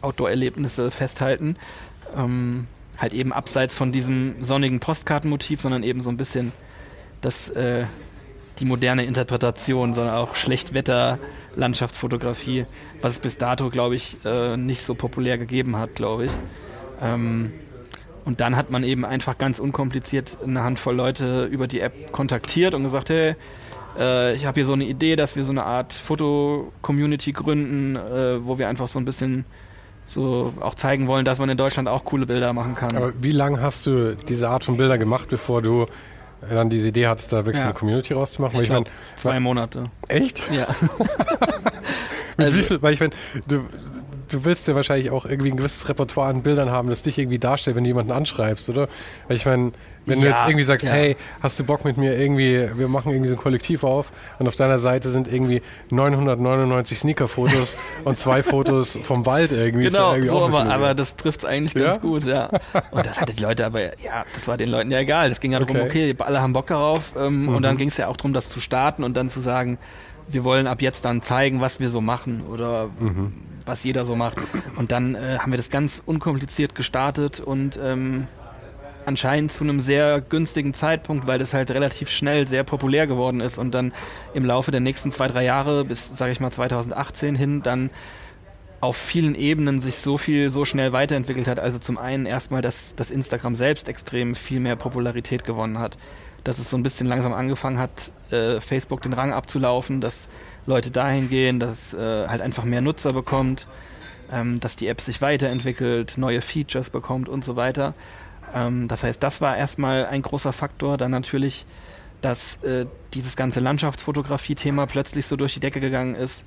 Outdoor-Erlebnisse festhalten. Ähm, halt eben abseits von diesem sonnigen Postkartenmotiv, sondern eben so ein bisschen das, äh, die moderne Interpretation, sondern auch Schlechtwetter-Landschaftsfotografie, was es bis dato, glaube ich, äh, nicht so populär gegeben hat, glaube ich. Ähm, und dann hat man eben einfach ganz unkompliziert eine Handvoll Leute über die App kontaktiert und gesagt, hey, äh, ich habe hier so eine Idee, dass wir so eine Art Foto-Community gründen, äh, wo wir einfach so ein bisschen so auch zeigen wollen, dass man in Deutschland auch coole Bilder machen kann. Aber wie lange hast du diese Art von Bilder gemacht, bevor du dann diese Idee hattest, da wirklich ja. eine Community rauszumachen? Ich, ich mein, zwei Monate. Echt? Ja. Mit also, wie viel, weil ich meine, du, du willst ja wahrscheinlich auch irgendwie ein gewisses Repertoire an Bildern haben, das dich irgendwie darstellt, wenn du jemanden anschreibst, oder? Weil ich meine, wenn ja, du jetzt irgendwie sagst, ja. hey, hast du Bock mit mir irgendwie, wir machen irgendwie so ein Kollektiv auf und auf deiner Seite sind irgendwie 999 Sneaker-Fotos und zwei Fotos vom Wald irgendwie. Genau, irgendwie so, aber, aber das trifft es eigentlich ganz ja? gut, ja. Und das hatte die Leute aber, ja, das war den Leuten ja egal. Das ging ja darum, okay, okay alle haben Bock darauf ähm, mhm. und dann ging es ja auch darum, das zu starten und dann zu sagen, wir wollen ab jetzt dann zeigen, was wir so machen oder mhm was jeder so macht. Und dann äh, haben wir das ganz unkompliziert gestartet und ähm, anscheinend zu einem sehr günstigen Zeitpunkt, weil das halt relativ schnell sehr populär geworden ist und dann im Laufe der nächsten zwei, drei Jahre bis, sage ich mal, 2018 hin dann auf vielen Ebenen sich so viel so schnell weiterentwickelt hat. Also zum einen erstmal, dass, dass Instagram selbst extrem viel mehr Popularität gewonnen hat. Dass es so ein bisschen langsam angefangen hat, äh, Facebook den Rang abzulaufen, dass Leute dahin gehen, dass äh, halt einfach mehr Nutzer bekommt, ähm, dass die App sich weiterentwickelt, neue Features bekommt und so weiter. Ähm, das heißt, das war erstmal ein großer Faktor. Dann natürlich, dass äh, dieses ganze Landschaftsfotografie-Thema plötzlich so durch die Decke gegangen ist.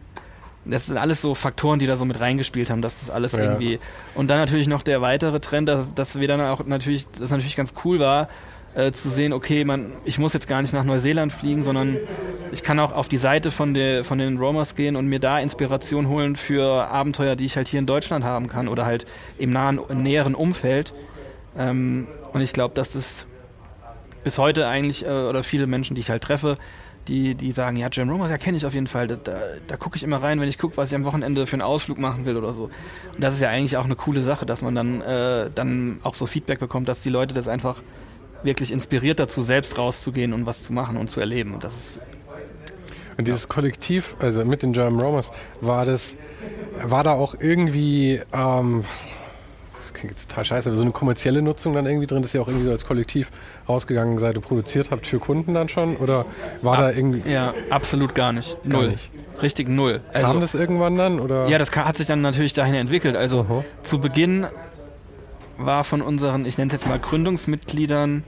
Das sind alles so Faktoren, die da so mit reingespielt haben, dass das alles ja. irgendwie. Und dann natürlich noch der weitere Trend, dass, dass wir dann auch natürlich, das natürlich ganz cool war, äh, zu sehen, okay, man, ich muss jetzt gar nicht nach Neuseeland fliegen, sondern ich kann auch auf die Seite von, der, von den Romers gehen und mir da Inspiration holen für Abenteuer, die ich halt hier in Deutschland haben kann oder halt im nahen, näheren Umfeld. Ähm, und ich glaube, dass das bis heute eigentlich, äh, oder viele Menschen, die ich halt treffe, die, die sagen, ja, Jim Romers, ja, kenne ich auf jeden Fall. Da, da, da gucke ich immer rein, wenn ich gucke, was ich am Wochenende für einen Ausflug machen will oder so. Und das ist ja eigentlich auch eine coole Sache, dass man dann, äh, dann auch so Feedback bekommt, dass die Leute das einfach wirklich inspiriert dazu, selbst rauszugehen und was zu machen und zu erleben. Und das ist und dieses Kollektiv, also mit den German Romers, war das, war da auch irgendwie, ähm, klingt jetzt total scheiße, aber so eine kommerzielle Nutzung dann irgendwie drin, dass ihr auch irgendwie so als Kollektiv rausgegangen seid und produziert habt für Kunden dann schon? Oder war Ab, da irgendwie. Ja, absolut gar nicht. Null. Gar nicht. Richtig null. Also, Kam das irgendwann dann? Oder? Ja, das hat sich dann natürlich dahin entwickelt. Also Aha. zu Beginn war von unseren, ich nenne es jetzt mal Gründungsmitgliedern,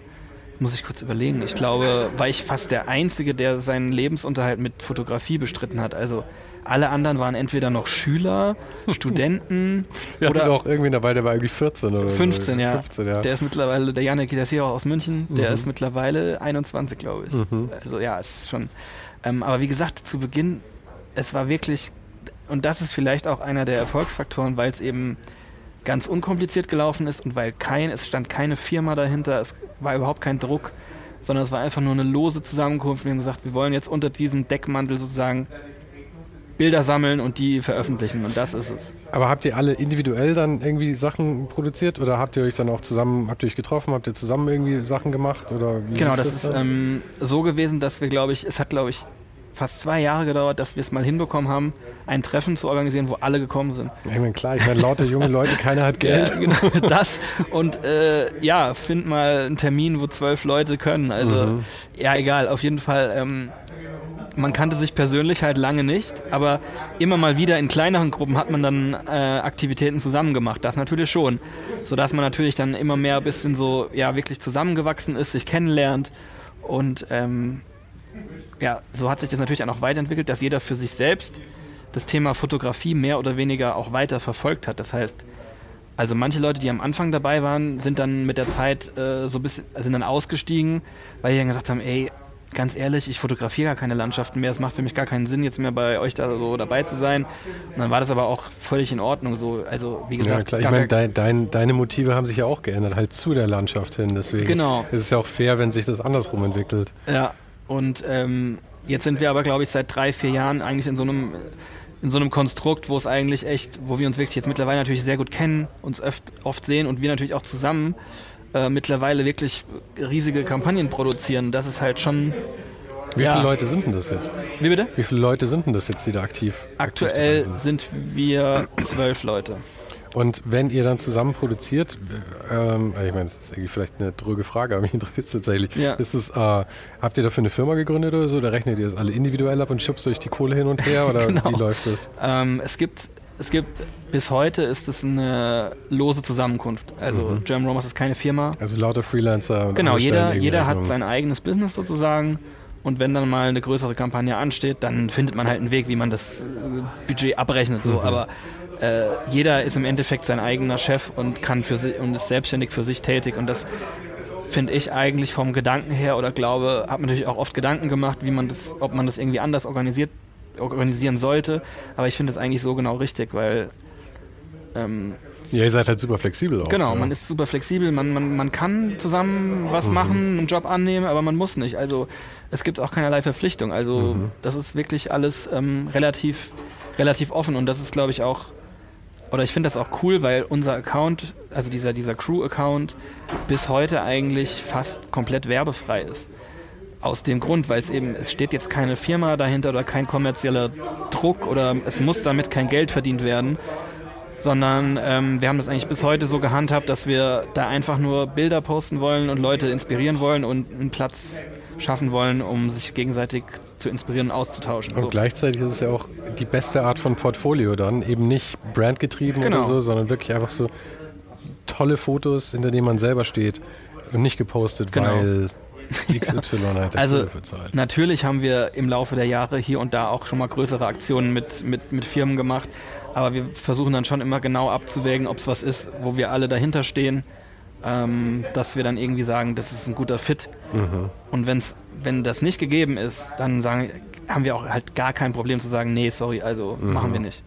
muss ich kurz überlegen. Ich glaube, war ich fast der Einzige, der seinen Lebensunterhalt mit Fotografie bestritten hat. Also alle anderen waren entweder noch Schüler, Studenten. Wir oder auch irgendwie dabei, der war irgendwie 14 oder 15, so. ja. 15, ja. Der ist mittlerweile, der Janik, der ist hier auch aus München, der mhm. ist mittlerweile 21, glaube ich. Mhm. Also ja, es ist schon. Ähm, aber wie gesagt, zu Beginn, es war wirklich, und das ist vielleicht auch einer der Erfolgsfaktoren, weil es eben ganz unkompliziert gelaufen ist und weil kein, es stand keine Firma dahinter, es war überhaupt kein Druck, sondern es war einfach nur eine lose Zusammenkunft. Wir haben gesagt, wir wollen jetzt unter diesem Deckmantel sozusagen Bilder sammeln und die veröffentlichen und das ist es. Aber habt ihr alle individuell dann irgendwie Sachen produziert oder habt ihr euch dann auch zusammen, habt ihr euch getroffen, habt ihr zusammen irgendwie Sachen gemacht oder Genau, das, das ist ähm, so gewesen, dass wir glaube ich, es hat glaube ich fast zwei Jahre gedauert, dass wir es mal hinbekommen haben, ein Treffen zu organisieren, wo alle gekommen sind. Ja, ich meine, klar, ich meine, lauter junge Leute, keiner hat Geld. Ja, genau, das. Und äh, ja, find mal einen Termin, wo zwölf Leute können. Also, mhm. ja, egal, auf jeden Fall. Ähm, man kannte sich persönlich halt lange nicht, aber immer mal wieder in kleineren Gruppen hat man dann äh, Aktivitäten zusammen gemacht. Das natürlich schon. Sodass man natürlich dann immer mehr ein bisschen so, ja, wirklich zusammengewachsen ist, sich kennenlernt und ähm, ja, so hat sich das natürlich auch noch weiterentwickelt, dass jeder für sich selbst das Thema Fotografie mehr oder weniger auch weiter verfolgt hat. Das heißt, also manche Leute, die am Anfang dabei waren, sind dann mit der Zeit äh, so ein bisschen, sind dann ausgestiegen, weil die dann gesagt haben, ey, ganz ehrlich, ich fotografiere gar keine Landschaften mehr, es macht für mich gar keinen Sinn, jetzt mehr bei euch da so dabei zu sein. Und dann war das aber auch völlig in Ordnung. So, also wie gesagt, ja, klar. ich meine, dein, dein, deine Motive haben sich ja auch geändert, halt zu der Landschaft hin. Deswegen genau. ist es ja auch fair, wenn sich das andersrum entwickelt. Ja, und ähm, jetzt sind wir aber, glaube ich, seit drei, vier Jahren eigentlich in so einem in so einem Konstrukt, wo es eigentlich echt, wo wir uns wirklich jetzt mittlerweile natürlich sehr gut kennen, uns oft, oft sehen und wir natürlich auch zusammen äh, mittlerweile wirklich riesige Kampagnen produzieren. Das ist halt schon. Wie ja. viele Leute sind denn das jetzt? Wie bitte? Wie viele Leute sind denn das jetzt, die da aktiv? Aktuell aktiv sind wir zwölf Leute. Und wenn ihr dann zusammen produziert, ähm, ich meine, das ist irgendwie vielleicht eine dröge Frage, aber mich interessiert es tatsächlich. Ja. Ist es, äh, habt ihr dafür eine Firma gegründet oder so? Oder rechnet ihr das alle individuell ab und schubst euch die Kohle hin und her? Oder genau. wie läuft das? Ähm, es gibt es gibt bis heute ist es eine lose Zusammenkunft. Also mhm. German Romans ist keine Firma. Also lauter Freelancer. Genau, jeder, jeder hat sein eigenes Business sozusagen. Und wenn dann mal eine größere Kampagne ansteht, dann findet man halt einen Weg, wie man das äh, Budget abrechnet. So. Mhm. Aber äh, jeder ist im Endeffekt sein eigener Chef und kann für sich und ist selbstständig für sich tätig. Und das finde ich eigentlich vom Gedanken her oder glaube, habe natürlich auch oft Gedanken gemacht, wie man das, ob man das irgendwie anders organisiert, organisieren sollte. Aber ich finde es eigentlich so genau richtig, weil ähm, ja, ihr seid halt super flexibel auch. Genau, ja. man ist super flexibel, man, man, man kann zusammen was mhm. machen, einen Job annehmen, aber man muss nicht. Also es gibt auch keinerlei Verpflichtung. Also mhm. das ist wirklich alles ähm, relativ, relativ offen und das ist, glaube ich, auch oder ich finde das auch cool, weil unser Account, also dieser, dieser Crew-Account, bis heute eigentlich fast komplett werbefrei ist. Aus dem Grund, weil es eben, es steht jetzt keine Firma dahinter oder kein kommerzieller Druck oder es muss damit kein Geld verdient werden, sondern ähm, wir haben das eigentlich bis heute so gehandhabt, dass wir da einfach nur Bilder posten wollen und Leute inspirieren wollen und einen Platz schaffen wollen, um sich gegenseitig zu inspirieren und auszutauschen. Und so. gleichzeitig ist es ja auch die beste Art von Portfolio dann, eben nicht brandgetrieben genau. oder so, sondern wirklich einfach so tolle Fotos, hinter denen man selber steht und nicht gepostet, genau. weil XY halt der Also natürlich haben wir im Laufe der Jahre hier und da auch schon mal größere Aktionen mit, mit, mit Firmen gemacht, aber wir versuchen dann schon immer genau abzuwägen, ob es was ist, wo wir alle dahinter stehen ähm, dass wir dann irgendwie sagen, das ist ein guter Fit. Mhm. Und wenn's, wenn das nicht gegeben ist, dann sagen, haben wir auch halt gar kein Problem zu sagen, nee, sorry, also mhm. machen wir nicht.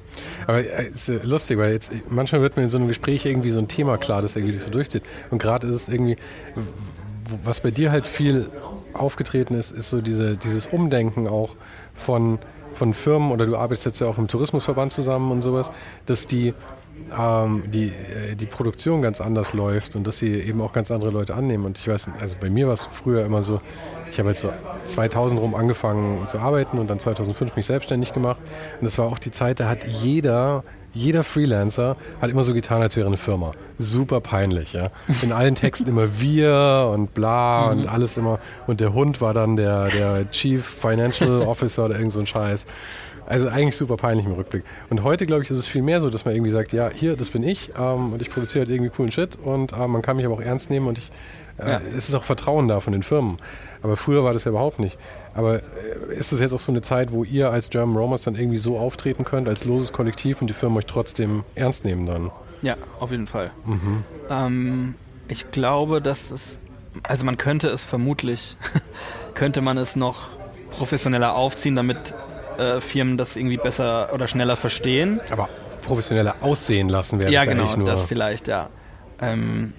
Aber es ist lustig, weil jetzt manchmal wird mir in so einem Gespräch irgendwie so ein Thema klar, das irgendwie sich so durchzieht. Und gerade ist es irgendwie, was bei dir halt viel aufgetreten ist, ist so diese, dieses Umdenken auch von, von Firmen oder du arbeitest jetzt ja auch im Tourismusverband zusammen und sowas, dass die ähm, die, äh, die Produktion ganz anders läuft und dass sie eben auch ganz andere Leute annehmen. Und ich weiß, also bei mir war es früher immer so, ich habe halt so 2000 rum angefangen zu arbeiten und dann 2005 mich selbstständig gemacht. Und das war auch die Zeit, da hat jeder jeder Freelancer hat immer so getan, als wäre eine Firma. Super peinlich, ja. In allen Texten immer wir und bla und mhm. alles immer. Und der Hund war dann der, der Chief Financial Officer oder irgend so ein Scheiß. Also eigentlich super peinlich im Rückblick. Und heute, glaube ich, ist es viel mehr so, dass man irgendwie sagt, ja, hier, das bin ich ähm, und ich produziere halt irgendwie coolen Shit und äh, man kann mich aber auch ernst nehmen und ich, äh, ja. es ist auch Vertrauen da von den Firmen. Aber früher war das ja überhaupt nicht. Aber äh, ist es jetzt auch so eine Zeit, wo ihr als German Romers dann irgendwie so auftreten könnt, als loses Kollektiv und die Firmen euch trotzdem ernst nehmen dann? Ja, auf jeden Fall. Mhm. Ähm, ich glaube, dass es, also man könnte es vermutlich, könnte man es noch professioneller aufziehen, damit äh, Firmen das irgendwie besser oder schneller verstehen. Aber professioneller aussehen lassen wäre ja, das genau, nur. Ja, genau, das vielleicht, ja. Ähm,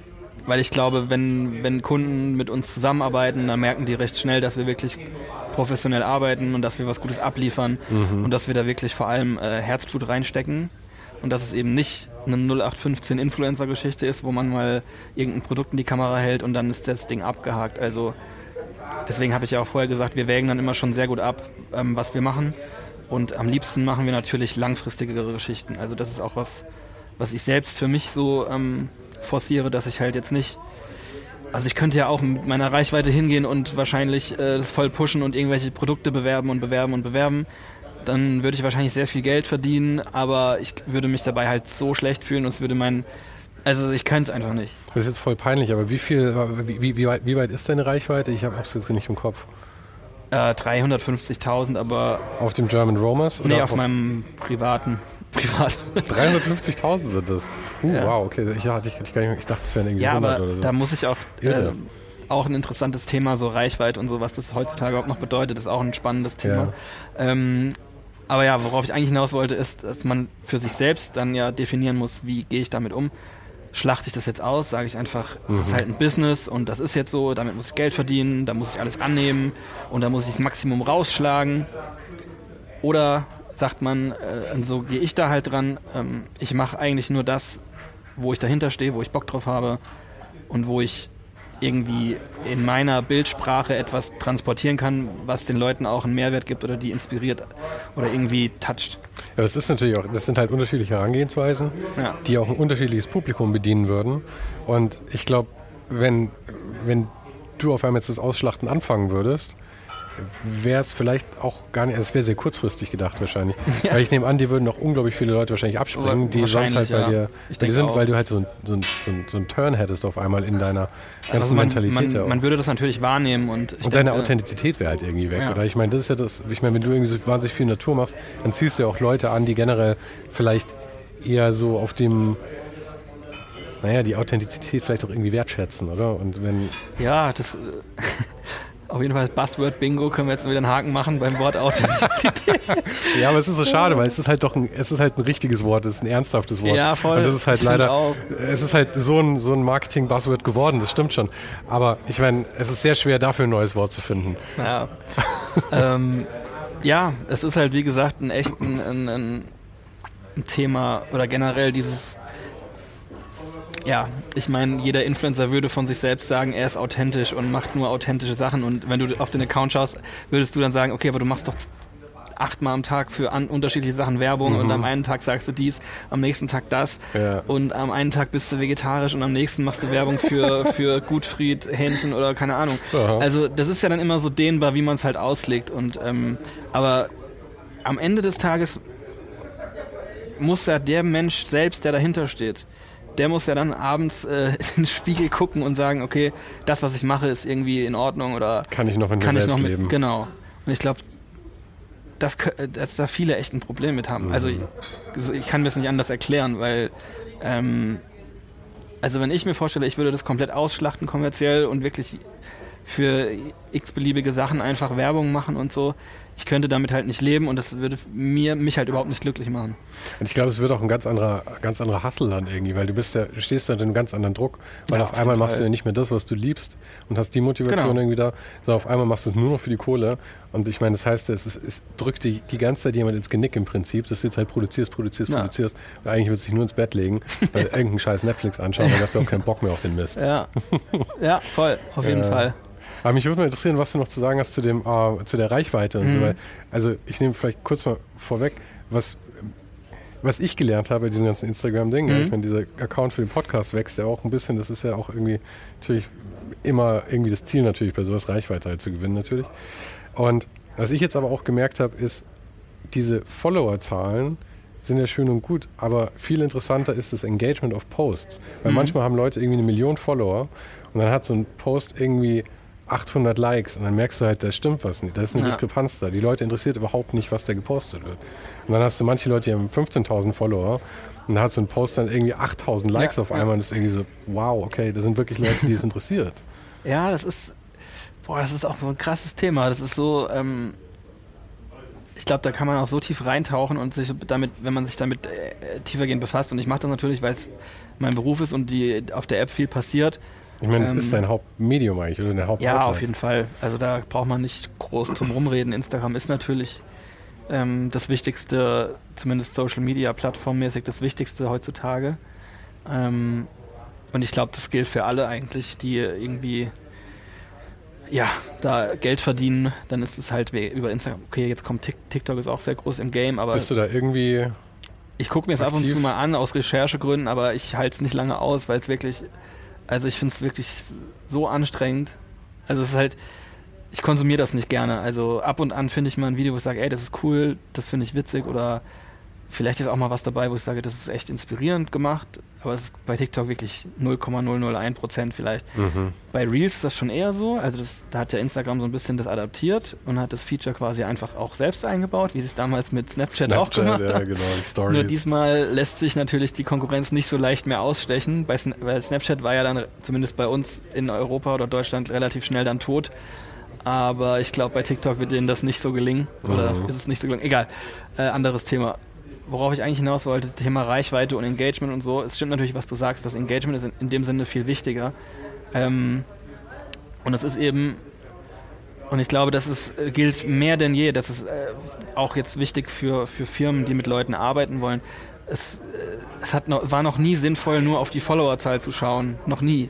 weil ich glaube, wenn, wenn Kunden mit uns zusammenarbeiten, dann merken die recht schnell, dass wir wirklich professionell arbeiten und dass wir was Gutes abliefern mhm. und dass wir da wirklich vor allem äh, Herzblut reinstecken und dass es eben nicht eine 0815 Influencer-Geschichte ist, wo man mal irgendein Produkt in die Kamera hält und dann ist das Ding abgehakt. Also Deswegen habe ich ja auch vorher gesagt, wir wägen dann immer schon sehr gut ab, ähm, was wir machen. Und am liebsten machen wir natürlich langfristigere Geschichten. Also das ist auch was, was ich selbst für mich so ähm, forciere, dass ich halt jetzt nicht. Also ich könnte ja auch mit meiner Reichweite hingehen und wahrscheinlich äh, das voll pushen und irgendwelche Produkte bewerben und bewerben und bewerben. Dann würde ich wahrscheinlich sehr viel Geld verdienen, aber ich würde mich dabei halt so schlecht fühlen und es würde mein also ich kann es einfach nicht. Das ist jetzt voll peinlich, aber wie viel, wie, wie, wie, weit, wie weit ist deine Reichweite? Ich habe es jetzt nicht im Kopf. Äh, 350.000, aber... Auf dem German Romers? Nee, auf, auf meinem privaten. Privat. 350.000 sind das. Uh, ja. Wow, okay. Ich, ich, ich, ich dachte, es wären irgendwie ja, 100 aber oder so. da muss ich auch... Äh, auch ein interessantes Thema, so Reichweite und so, was das heutzutage überhaupt noch bedeutet, ist auch ein spannendes Thema. Ja. Ähm, aber ja, worauf ich eigentlich hinaus wollte, ist, dass man für sich selbst dann ja definieren muss, wie gehe ich damit um schlachte ich das jetzt aus, sage ich einfach, es mhm. ist halt ein Business und das ist jetzt so, damit muss ich Geld verdienen, da muss ich alles annehmen und da muss ich das Maximum rausschlagen. Oder sagt man, äh, so gehe ich da halt dran, ähm, ich mache eigentlich nur das, wo ich dahinter stehe, wo ich Bock drauf habe und wo ich irgendwie in meiner Bildsprache etwas transportieren kann, was den Leuten auch einen Mehrwert gibt oder die inspiriert oder irgendwie toucht. Ja, das ist natürlich auch, das sind halt unterschiedliche Herangehensweisen, ja. die auch ein unterschiedliches Publikum bedienen würden. Und ich glaube, wenn, wenn du auf einmal jetzt das Ausschlachten anfangen würdest, wäre es vielleicht auch gar nicht, es wäre sehr kurzfristig gedacht wahrscheinlich. Ja. Weil ich nehme an, die würden noch unglaublich viele Leute wahrscheinlich abspringen, die sonst halt bei ja. dir, bei dir sind, auch. weil du halt so, so, so, so einen Turn hättest auf einmal in deiner ganzen also man, Mentalität. Man, man, würde das natürlich wahrnehmen und Und deine Authentizität wäre halt irgendwie weg. Ja. Oder ich meine, das ist ja das, ich meine, wenn du irgendwie so wahnsinnig viel Natur machst, dann ziehst du ja auch Leute an, die generell vielleicht eher so auf dem naja, die Authentizität vielleicht auch irgendwie wertschätzen, oder? Und wenn. Ja, das. Auf jeden Fall Buzzword Bingo können wir jetzt wieder einen Haken machen beim Wort Authentizität. ja, aber es ist so schade, weil es ist halt doch ein, es ist halt ein richtiges Wort, es ist ein ernsthaftes Wort. Ja, voll. Und das ist halt leider, es ist halt so ein, so ein Marketing-Buzzword geworden, das stimmt schon. Aber ich meine, es ist sehr schwer dafür ein neues Wort zu finden. Ja. ähm, ja, es ist halt wie gesagt ein echt ein, ein, ein ein Thema oder generell dieses ja, ich meine, jeder Influencer würde von sich selbst sagen, er ist authentisch und macht nur authentische Sachen. Und wenn du auf den Account schaust, würdest du dann sagen, okay, aber du machst doch achtmal am Tag für an, unterschiedliche Sachen Werbung mhm. und am einen Tag sagst du dies, am nächsten Tag das ja. und am einen Tag bist du vegetarisch und am nächsten machst du Werbung für, für Gutfried, Hähnchen oder keine Ahnung. Aha. Also das ist ja dann immer so dehnbar, wie man es halt auslegt. Und ähm, aber am Ende des Tages muss ja der Mensch selbst, der dahinter steht, der muss ja dann abends äh, in den Spiegel gucken und sagen, okay, das, was ich mache, ist irgendwie in Ordnung oder kann ich noch in kann ich noch mit, leben. Genau. Und ich glaube, dass, dass da viele echt ein Problem mit haben. Also mhm. Also ich, ich kann mir das nicht anders erklären, weil ähm, also wenn ich mir vorstelle, ich würde das komplett ausschlachten kommerziell und wirklich für x-beliebige Sachen einfach Werbung machen und so, ich könnte damit halt nicht leben und das würde mir mich halt überhaupt nicht glücklich machen. Und ich glaube, es wird auch ein ganz anderer, ganz anderer Hustle dann irgendwie, weil du bist ja, du stehst in einem ganz anderen Druck, weil ja, auf, auf einmal machst du ja nicht mehr das, was du liebst und hast die Motivation genau. irgendwie da, sondern auf einmal machst du es nur noch für die Kohle. Und ich meine, das heißt, es, ist, es drückt die, die ganze Zeit jemand ins Genick im Prinzip, dass du jetzt halt produzierst, produzierst, ja. produzierst und eigentlich wird sich nur ins Bett legen, weil irgendeinen scheiß Netflix anschauen, dann hast du auch keinen Bock mehr auf den Mist. Ja, ja voll, auf jeden Fall. Aber mich würde mal interessieren, was du noch zu sagen hast zu, dem, äh, zu der Reichweite und mhm. so. Weil, also ich nehme vielleicht kurz mal vorweg, was, was ich gelernt habe bei diesem ganzen Instagram-Ding. Mhm. Ich meine, dieser Account für den Podcast wächst ja auch ein bisschen. Das ist ja auch irgendwie natürlich immer irgendwie das Ziel natürlich bei sowas Reichweite halt zu gewinnen natürlich. Und was ich jetzt aber auch gemerkt habe, ist, diese Follower-Zahlen sind ja schön und gut, aber viel interessanter ist das Engagement auf Posts. Weil mhm. manchmal haben Leute irgendwie eine Million Follower und dann hat so ein Post irgendwie 800 Likes und dann merkst du halt, da stimmt was nicht. Da ist eine ja. Diskrepanz da. Die Leute interessiert überhaupt nicht, was da gepostet wird. Und dann hast du manche Leute, die haben 15.000 Follower und da hat so ein Post dann irgendwie 8.000 Likes ja, auf einmal und das ist irgendwie so, wow, okay, das sind wirklich Leute, die es interessiert. Ja, das ist, boah, das ist auch so ein krasses Thema. Das ist so, ähm, ich glaube, da kann man auch so tief reintauchen und sich damit, wenn man sich damit äh, tiefergehend befasst. Und ich mache das natürlich, weil es mein Beruf ist und die auf der App viel passiert. Ich meine, es ähm, ist dein Hauptmedium eigentlich oder dein Haupt Ja, auf jeden Fall. Also da braucht man nicht groß zum Rumreden. Instagram ist natürlich ähm, das Wichtigste, zumindest Social Media plattformmäßig das Wichtigste heutzutage. Ähm, und ich glaube, das gilt für alle eigentlich, die irgendwie ja, da Geld verdienen, dann ist es halt über Instagram. Okay, jetzt kommt TikTok ist auch sehr groß im Game, aber. Bist du da irgendwie. Ich gucke mir es ab und zu mal an aus Recherchegründen, aber ich halte es nicht lange aus, weil es wirklich also ich finde es wirklich so anstrengend. Also es ist halt, ich konsumiere das nicht gerne. Also ab und an finde ich mal ein Video, wo ich sage, ey, das ist cool, das finde ich witzig oder vielleicht ist auch mal was dabei, wo ich sage, das ist echt inspirierend gemacht, aber es ist bei TikTok wirklich 0,001 Prozent vielleicht. Mhm. Bei Reels ist das schon eher so, also das, da hat ja Instagram so ein bisschen das adaptiert und hat das Feature quasi einfach auch selbst eingebaut, wie sie es damals mit Snapchat, Snapchat auch gemacht ja, genau, Stories. Nur diesmal lässt sich natürlich die Konkurrenz nicht so leicht mehr ausstechen, bei, weil Snapchat war ja dann zumindest bei uns in Europa oder Deutschland relativ schnell dann tot. Aber ich glaube, bei TikTok wird denen das nicht so gelingen. Oder mhm. ist es nicht so gelingen? Egal. Äh, anderes Thema worauf ich eigentlich hinaus wollte, Thema Reichweite und Engagement und so, es stimmt natürlich, was du sagst, das Engagement ist in, in dem Sinne viel wichtiger. Ähm, und es ist eben, und ich glaube, das ist, gilt mehr denn je, das ist äh, auch jetzt wichtig für, für Firmen, die mit Leuten arbeiten wollen. Es, äh, es hat noch, war noch nie sinnvoll, nur auf die Followerzahl zu schauen. Noch nie.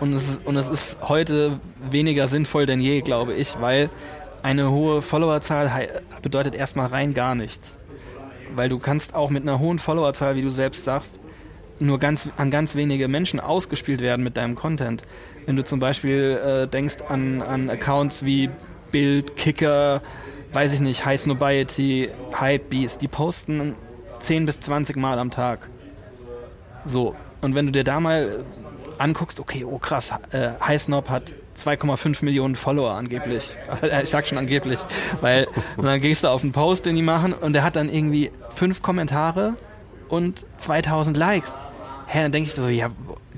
Und es, ist, und es ist heute weniger sinnvoll denn je, glaube ich, weil eine hohe Followerzahl bedeutet erstmal rein gar nichts weil du kannst auch mit einer hohen Followerzahl, wie du selbst sagst, nur ganz, an ganz wenige Menschen ausgespielt werden mit deinem Content. Wenn du zum Beispiel äh, denkst an, an Accounts wie Bild, Kicker, weiß ich nicht, High Snobiety, Hypebeast, die posten 10 bis 20 Mal am Tag. So. Und wenn du dir da mal anguckst, okay, oh krass, äh, High Snob hat 2,5 Millionen Follower angeblich. Ich sag schon angeblich, weil dann gehst du auf einen Post, den die machen und der hat dann irgendwie fünf Kommentare und 2000 Likes. Hä, dann denke ich so, ja,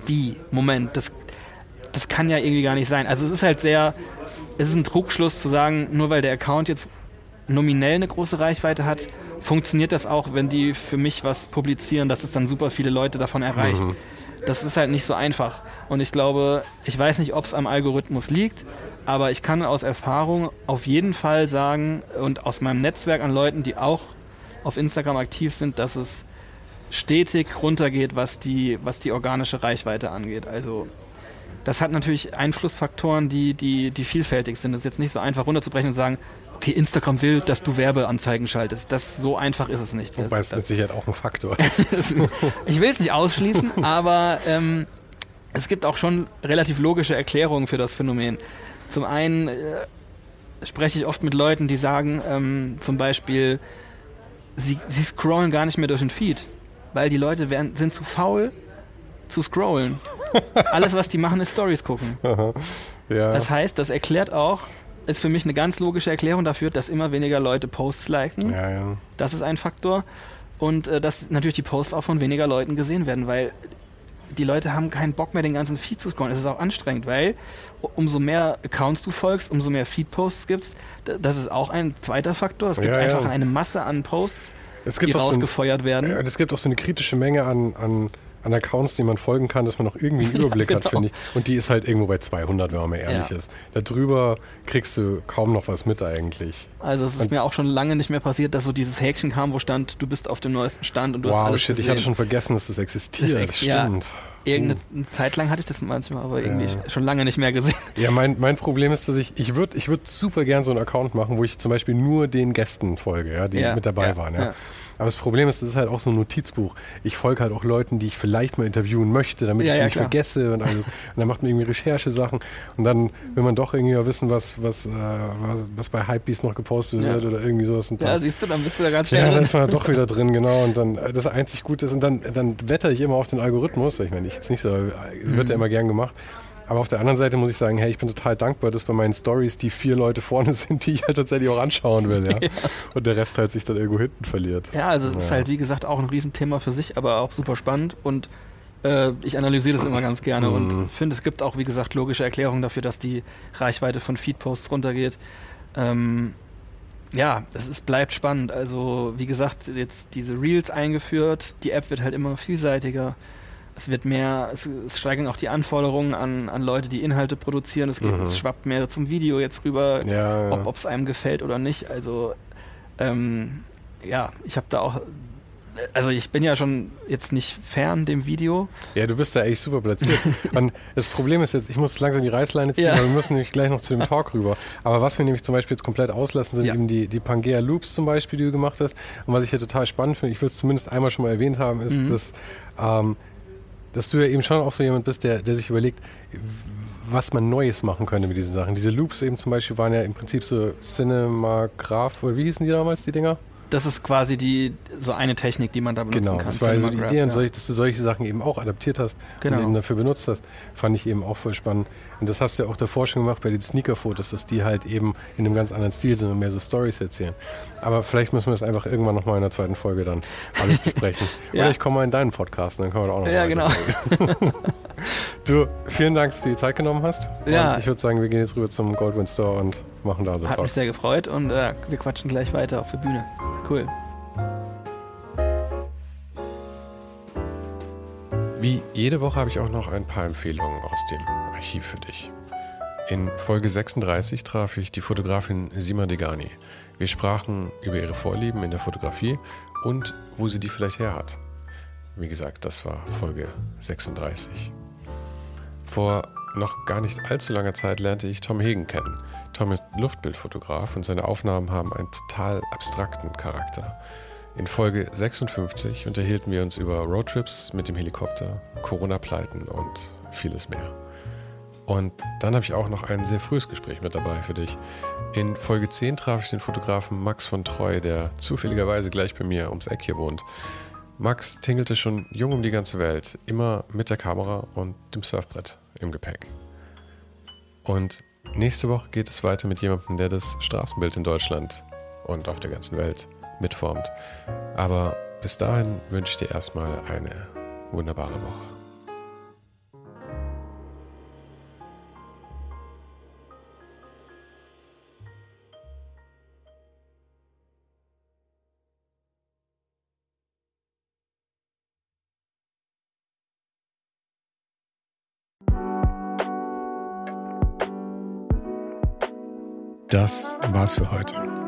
wie? Moment, das, das kann ja irgendwie gar nicht sein. Also es ist halt sehr, es ist ein Trugschluss zu sagen, nur weil der Account jetzt nominell eine große Reichweite hat, funktioniert das auch, wenn die für mich was publizieren, dass es dann super viele Leute davon erreicht. Mhm das ist halt nicht so einfach. Und ich glaube, ich weiß nicht, ob es am Algorithmus liegt, aber ich kann aus Erfahrung auf jeden Fall sagen und aus meinem Netzwerk an Leuten, die auch auf Instagram aktiv sind, dass es stetig runtergeht, was die, was die organische Reichweite angeht. Also das hat natürlich Einflussfaktoren, die, die, die vielfältig sind. Es ist jetzt nicht so einfach runterzubrechen und sagen, okay, Instagram will, dass du Werbeanzeigen schaltest. Das, so einfach ist es nicht. Wobei es mit Sicherheit auch ein Faktor ist. ich will es nicht ausschließen, aber ähm, es gibt auch schon relativ logische Erklärungen für das Phänomen. Zum einen äh, spreche ich oft mit Leuten, die sagen, ähm, zum Beispiel, sie, sie scrollen gar nicht mehr durch den Feed, weil die Leute werden, sind zu faul zu scrollen. Alles, was die machen, ist Stories gucken. ja. Das heißt, das erklärt auch, ist für mich eine ganz logische Erklärung dafür, dass immer weniger Leute Posts liken. Ja, ja. Das ist ein Faktor. Und äh, dass natürlich die Posts auch von weniger Leuten gesehen werden, weil die Leute haben keinen Bock mehr, den ganzen Feed zu scrollen. Es ist auch anstrengend, weil umso mehr Accounts du folgst, umso mehr Feed-Posts gibst. Das ist auch ein zweiter Faktor. Es gibt ja, einfach eine Masse an Posts, die rausgefeuert so ein, werden. Es gibt auch so eine kritische Menge an, an an Accounts, die man folgen kann, dass man noch irgendwie einen Überblick ja, genau. hat, finde ich. Und die ist halt irgendwo bei 200, wenn man mal ehrlich ja. ist. Darüber kriegst du kaum noch was mit eigentlich. Also es ist und mir auch schon lange nicht mehr passiert, dass so dieses Häkchen kam, wo stand, du bist auf dem neuesten Stand und du wow, hast alles shit, gesehen. ich hatte schon vergessen, dass das existiert. Das, ex stimmt. Ja, irgendeine uh. Zeit lang hatte ich das manchmal, aber irgendwie ja. schon lange nicht mehr gesehen. Ja, mein, mein Problem ist, dass ich, ich würde ich würd super gern so einen Account machen, wo ich zum Beispiel nur den Gästen folge, ja, die ja, mit dabei waren. Ja. Aber das Problem ist, das ist halt auch so ein Notizbuch. Ich folge halt auch Leuten, die ich vielleicht mal interviewen möchte, damit ich sie nicht klar. vergesse und alles. Und dann macht man irgendwie Recherchesachen und dann will man doch irgendwie wissen, was, was, äh, was, was bei Hypebeast noch gepostet wird oder irgendwie sowas. Und ja, siehst du, dann bist du da ganz schnell ja, drin. dann ist man da doch wieder drin, genau. Und dann äh, das einzig Gute ist, und dann, dann wetter ich immer auf den Algorithmus. Ich meine, ich jetzt nicht so, wird mhm. ja immer gern gemacht. Aber auf der anderen Seite muss ich sagen, hey, ich bin total dankbar, dass bei meinen Stories die vier Leute vorne sind, die ich halt tatsächlich auch anschauen will, ja. ja. Und der Rest halt sich dann irgendwo hinten verliert. Ja, also es ja. ist halt, wie gesagt, auch ein Riesenthema für sich, aber auch super spannend und äh, ich analysiere das immer ganz gerne mhm. und finde, es gibt auch, wie gesagt, logische Erklärungen dafür, dass die Reichweite von Feedposts runtergeht. Ähm, ja, es ist, bleibt spannend. Also, wie gesagt, jetzt diese Reels eingeführt, die App wird halt immer vielseitiger es wird mehr, es, es, steigen auch die Anforderungen an, an Leute, die Inhalte produzieren. Es, geht, mhm. es schwappt mehr zum Video jetzt rüber, ja, ob es einem gefällt oder nicht. Also ähm, ja, ich habe da auch also ich bin ja schon jetzt nicht fern dem Video. Ja, du bist da echt super platziert. Und das Problem ist jetzt, ich muss langsam die Reißleine ziehen, ja. weil wir müssen nämlich gleich noch zu dem Talk rüber. Aber was wir nämlich zum Beispiel jetzt komplett auslassen, sind ja. eben die, die Pangea Loops zum Beispiel, die du gemacht hast. Und was ich hier total spannend finde, ich will es zumindest einmal schon mal erwähnt haben, ist, mhm. dass ähm, dass du ja eben schon auch so jemand bist, der, der sich überlegt, was man Neues machen könnte mit diesen Sachen. Diese Loops eben zum Beispiel waren ja im Prinzip so Cinemagraph, oder wie hießen die damals, die Dinger? Das ist quasi die so eine Technik, die man da benutzen genau, kann. Genau, das war also die Idee, ja. dass du solche Sachen eben auch adaptiert hast genau. und eben dafür benutzt hast, fand ich eben auch voll spannend. Und das hast du ja auch davor schon gemacht bei den Sneaker-Fotos, dass die halt eben in einem ganz anderen Stil sind und mehr so Stories erzählen. Aber vielleicht müssen wir das einfach irgendwann nochmal in der zweiten Folge dann alles besprechen. ja. Oder ich komme mal in deinen Podcast, dann können wir da auch noch Ja, genau. du, vielen Dank, dass du die Zeit genommen hast. Ja. Und ich würde sagen, wir gehen jetzt rüber zum Goldwyn Store und machen da so Hat mich sehr gefreut und äh, wir quatschen gleich weiter auf der Bühne. Cool. Wie jede Woche habe ich auch noch ein paar Empfehlungen aus dem Archiv für dich. In Folge 36 traf ich die Fotografin Sima Degani. Wir sprachen über ihre Vorlieben in der Fotografie und wo sie die vielleicht her hat. Wie gesagt, das war Folge 36. Vor noch gar nicht allzu langer Zeit lernte ich Tom Hegen kennen. Tom ist Luftbildfotograf und seine Aufnahmen haben einen total abstrakten Charakter. In Folge 56 unterhielten wir uns über Roadtrips mit dem Helikopter, Corona-Pleiten und vieles mehr. Und dann habe ich auch noch ein sehr frühes Gespräch mit dabei für dich. In Folge 10 traf ich den Fotografen Max von Treu, der zufälligerweise gleich bei mir ums Eck hier wohnt. Max tingelte schon jung um die ganze Welt, immer mit der Kamera und dem Surfbrett im Gepäck. Und nächste Woche geht es weiter mit jemandem, der das Straßenbild in Deutschland und auf der ganzen Welt mitformt. Aber bis dahin wünsche ich dir erstmal eine wunderbare Woche. Das war's für heute.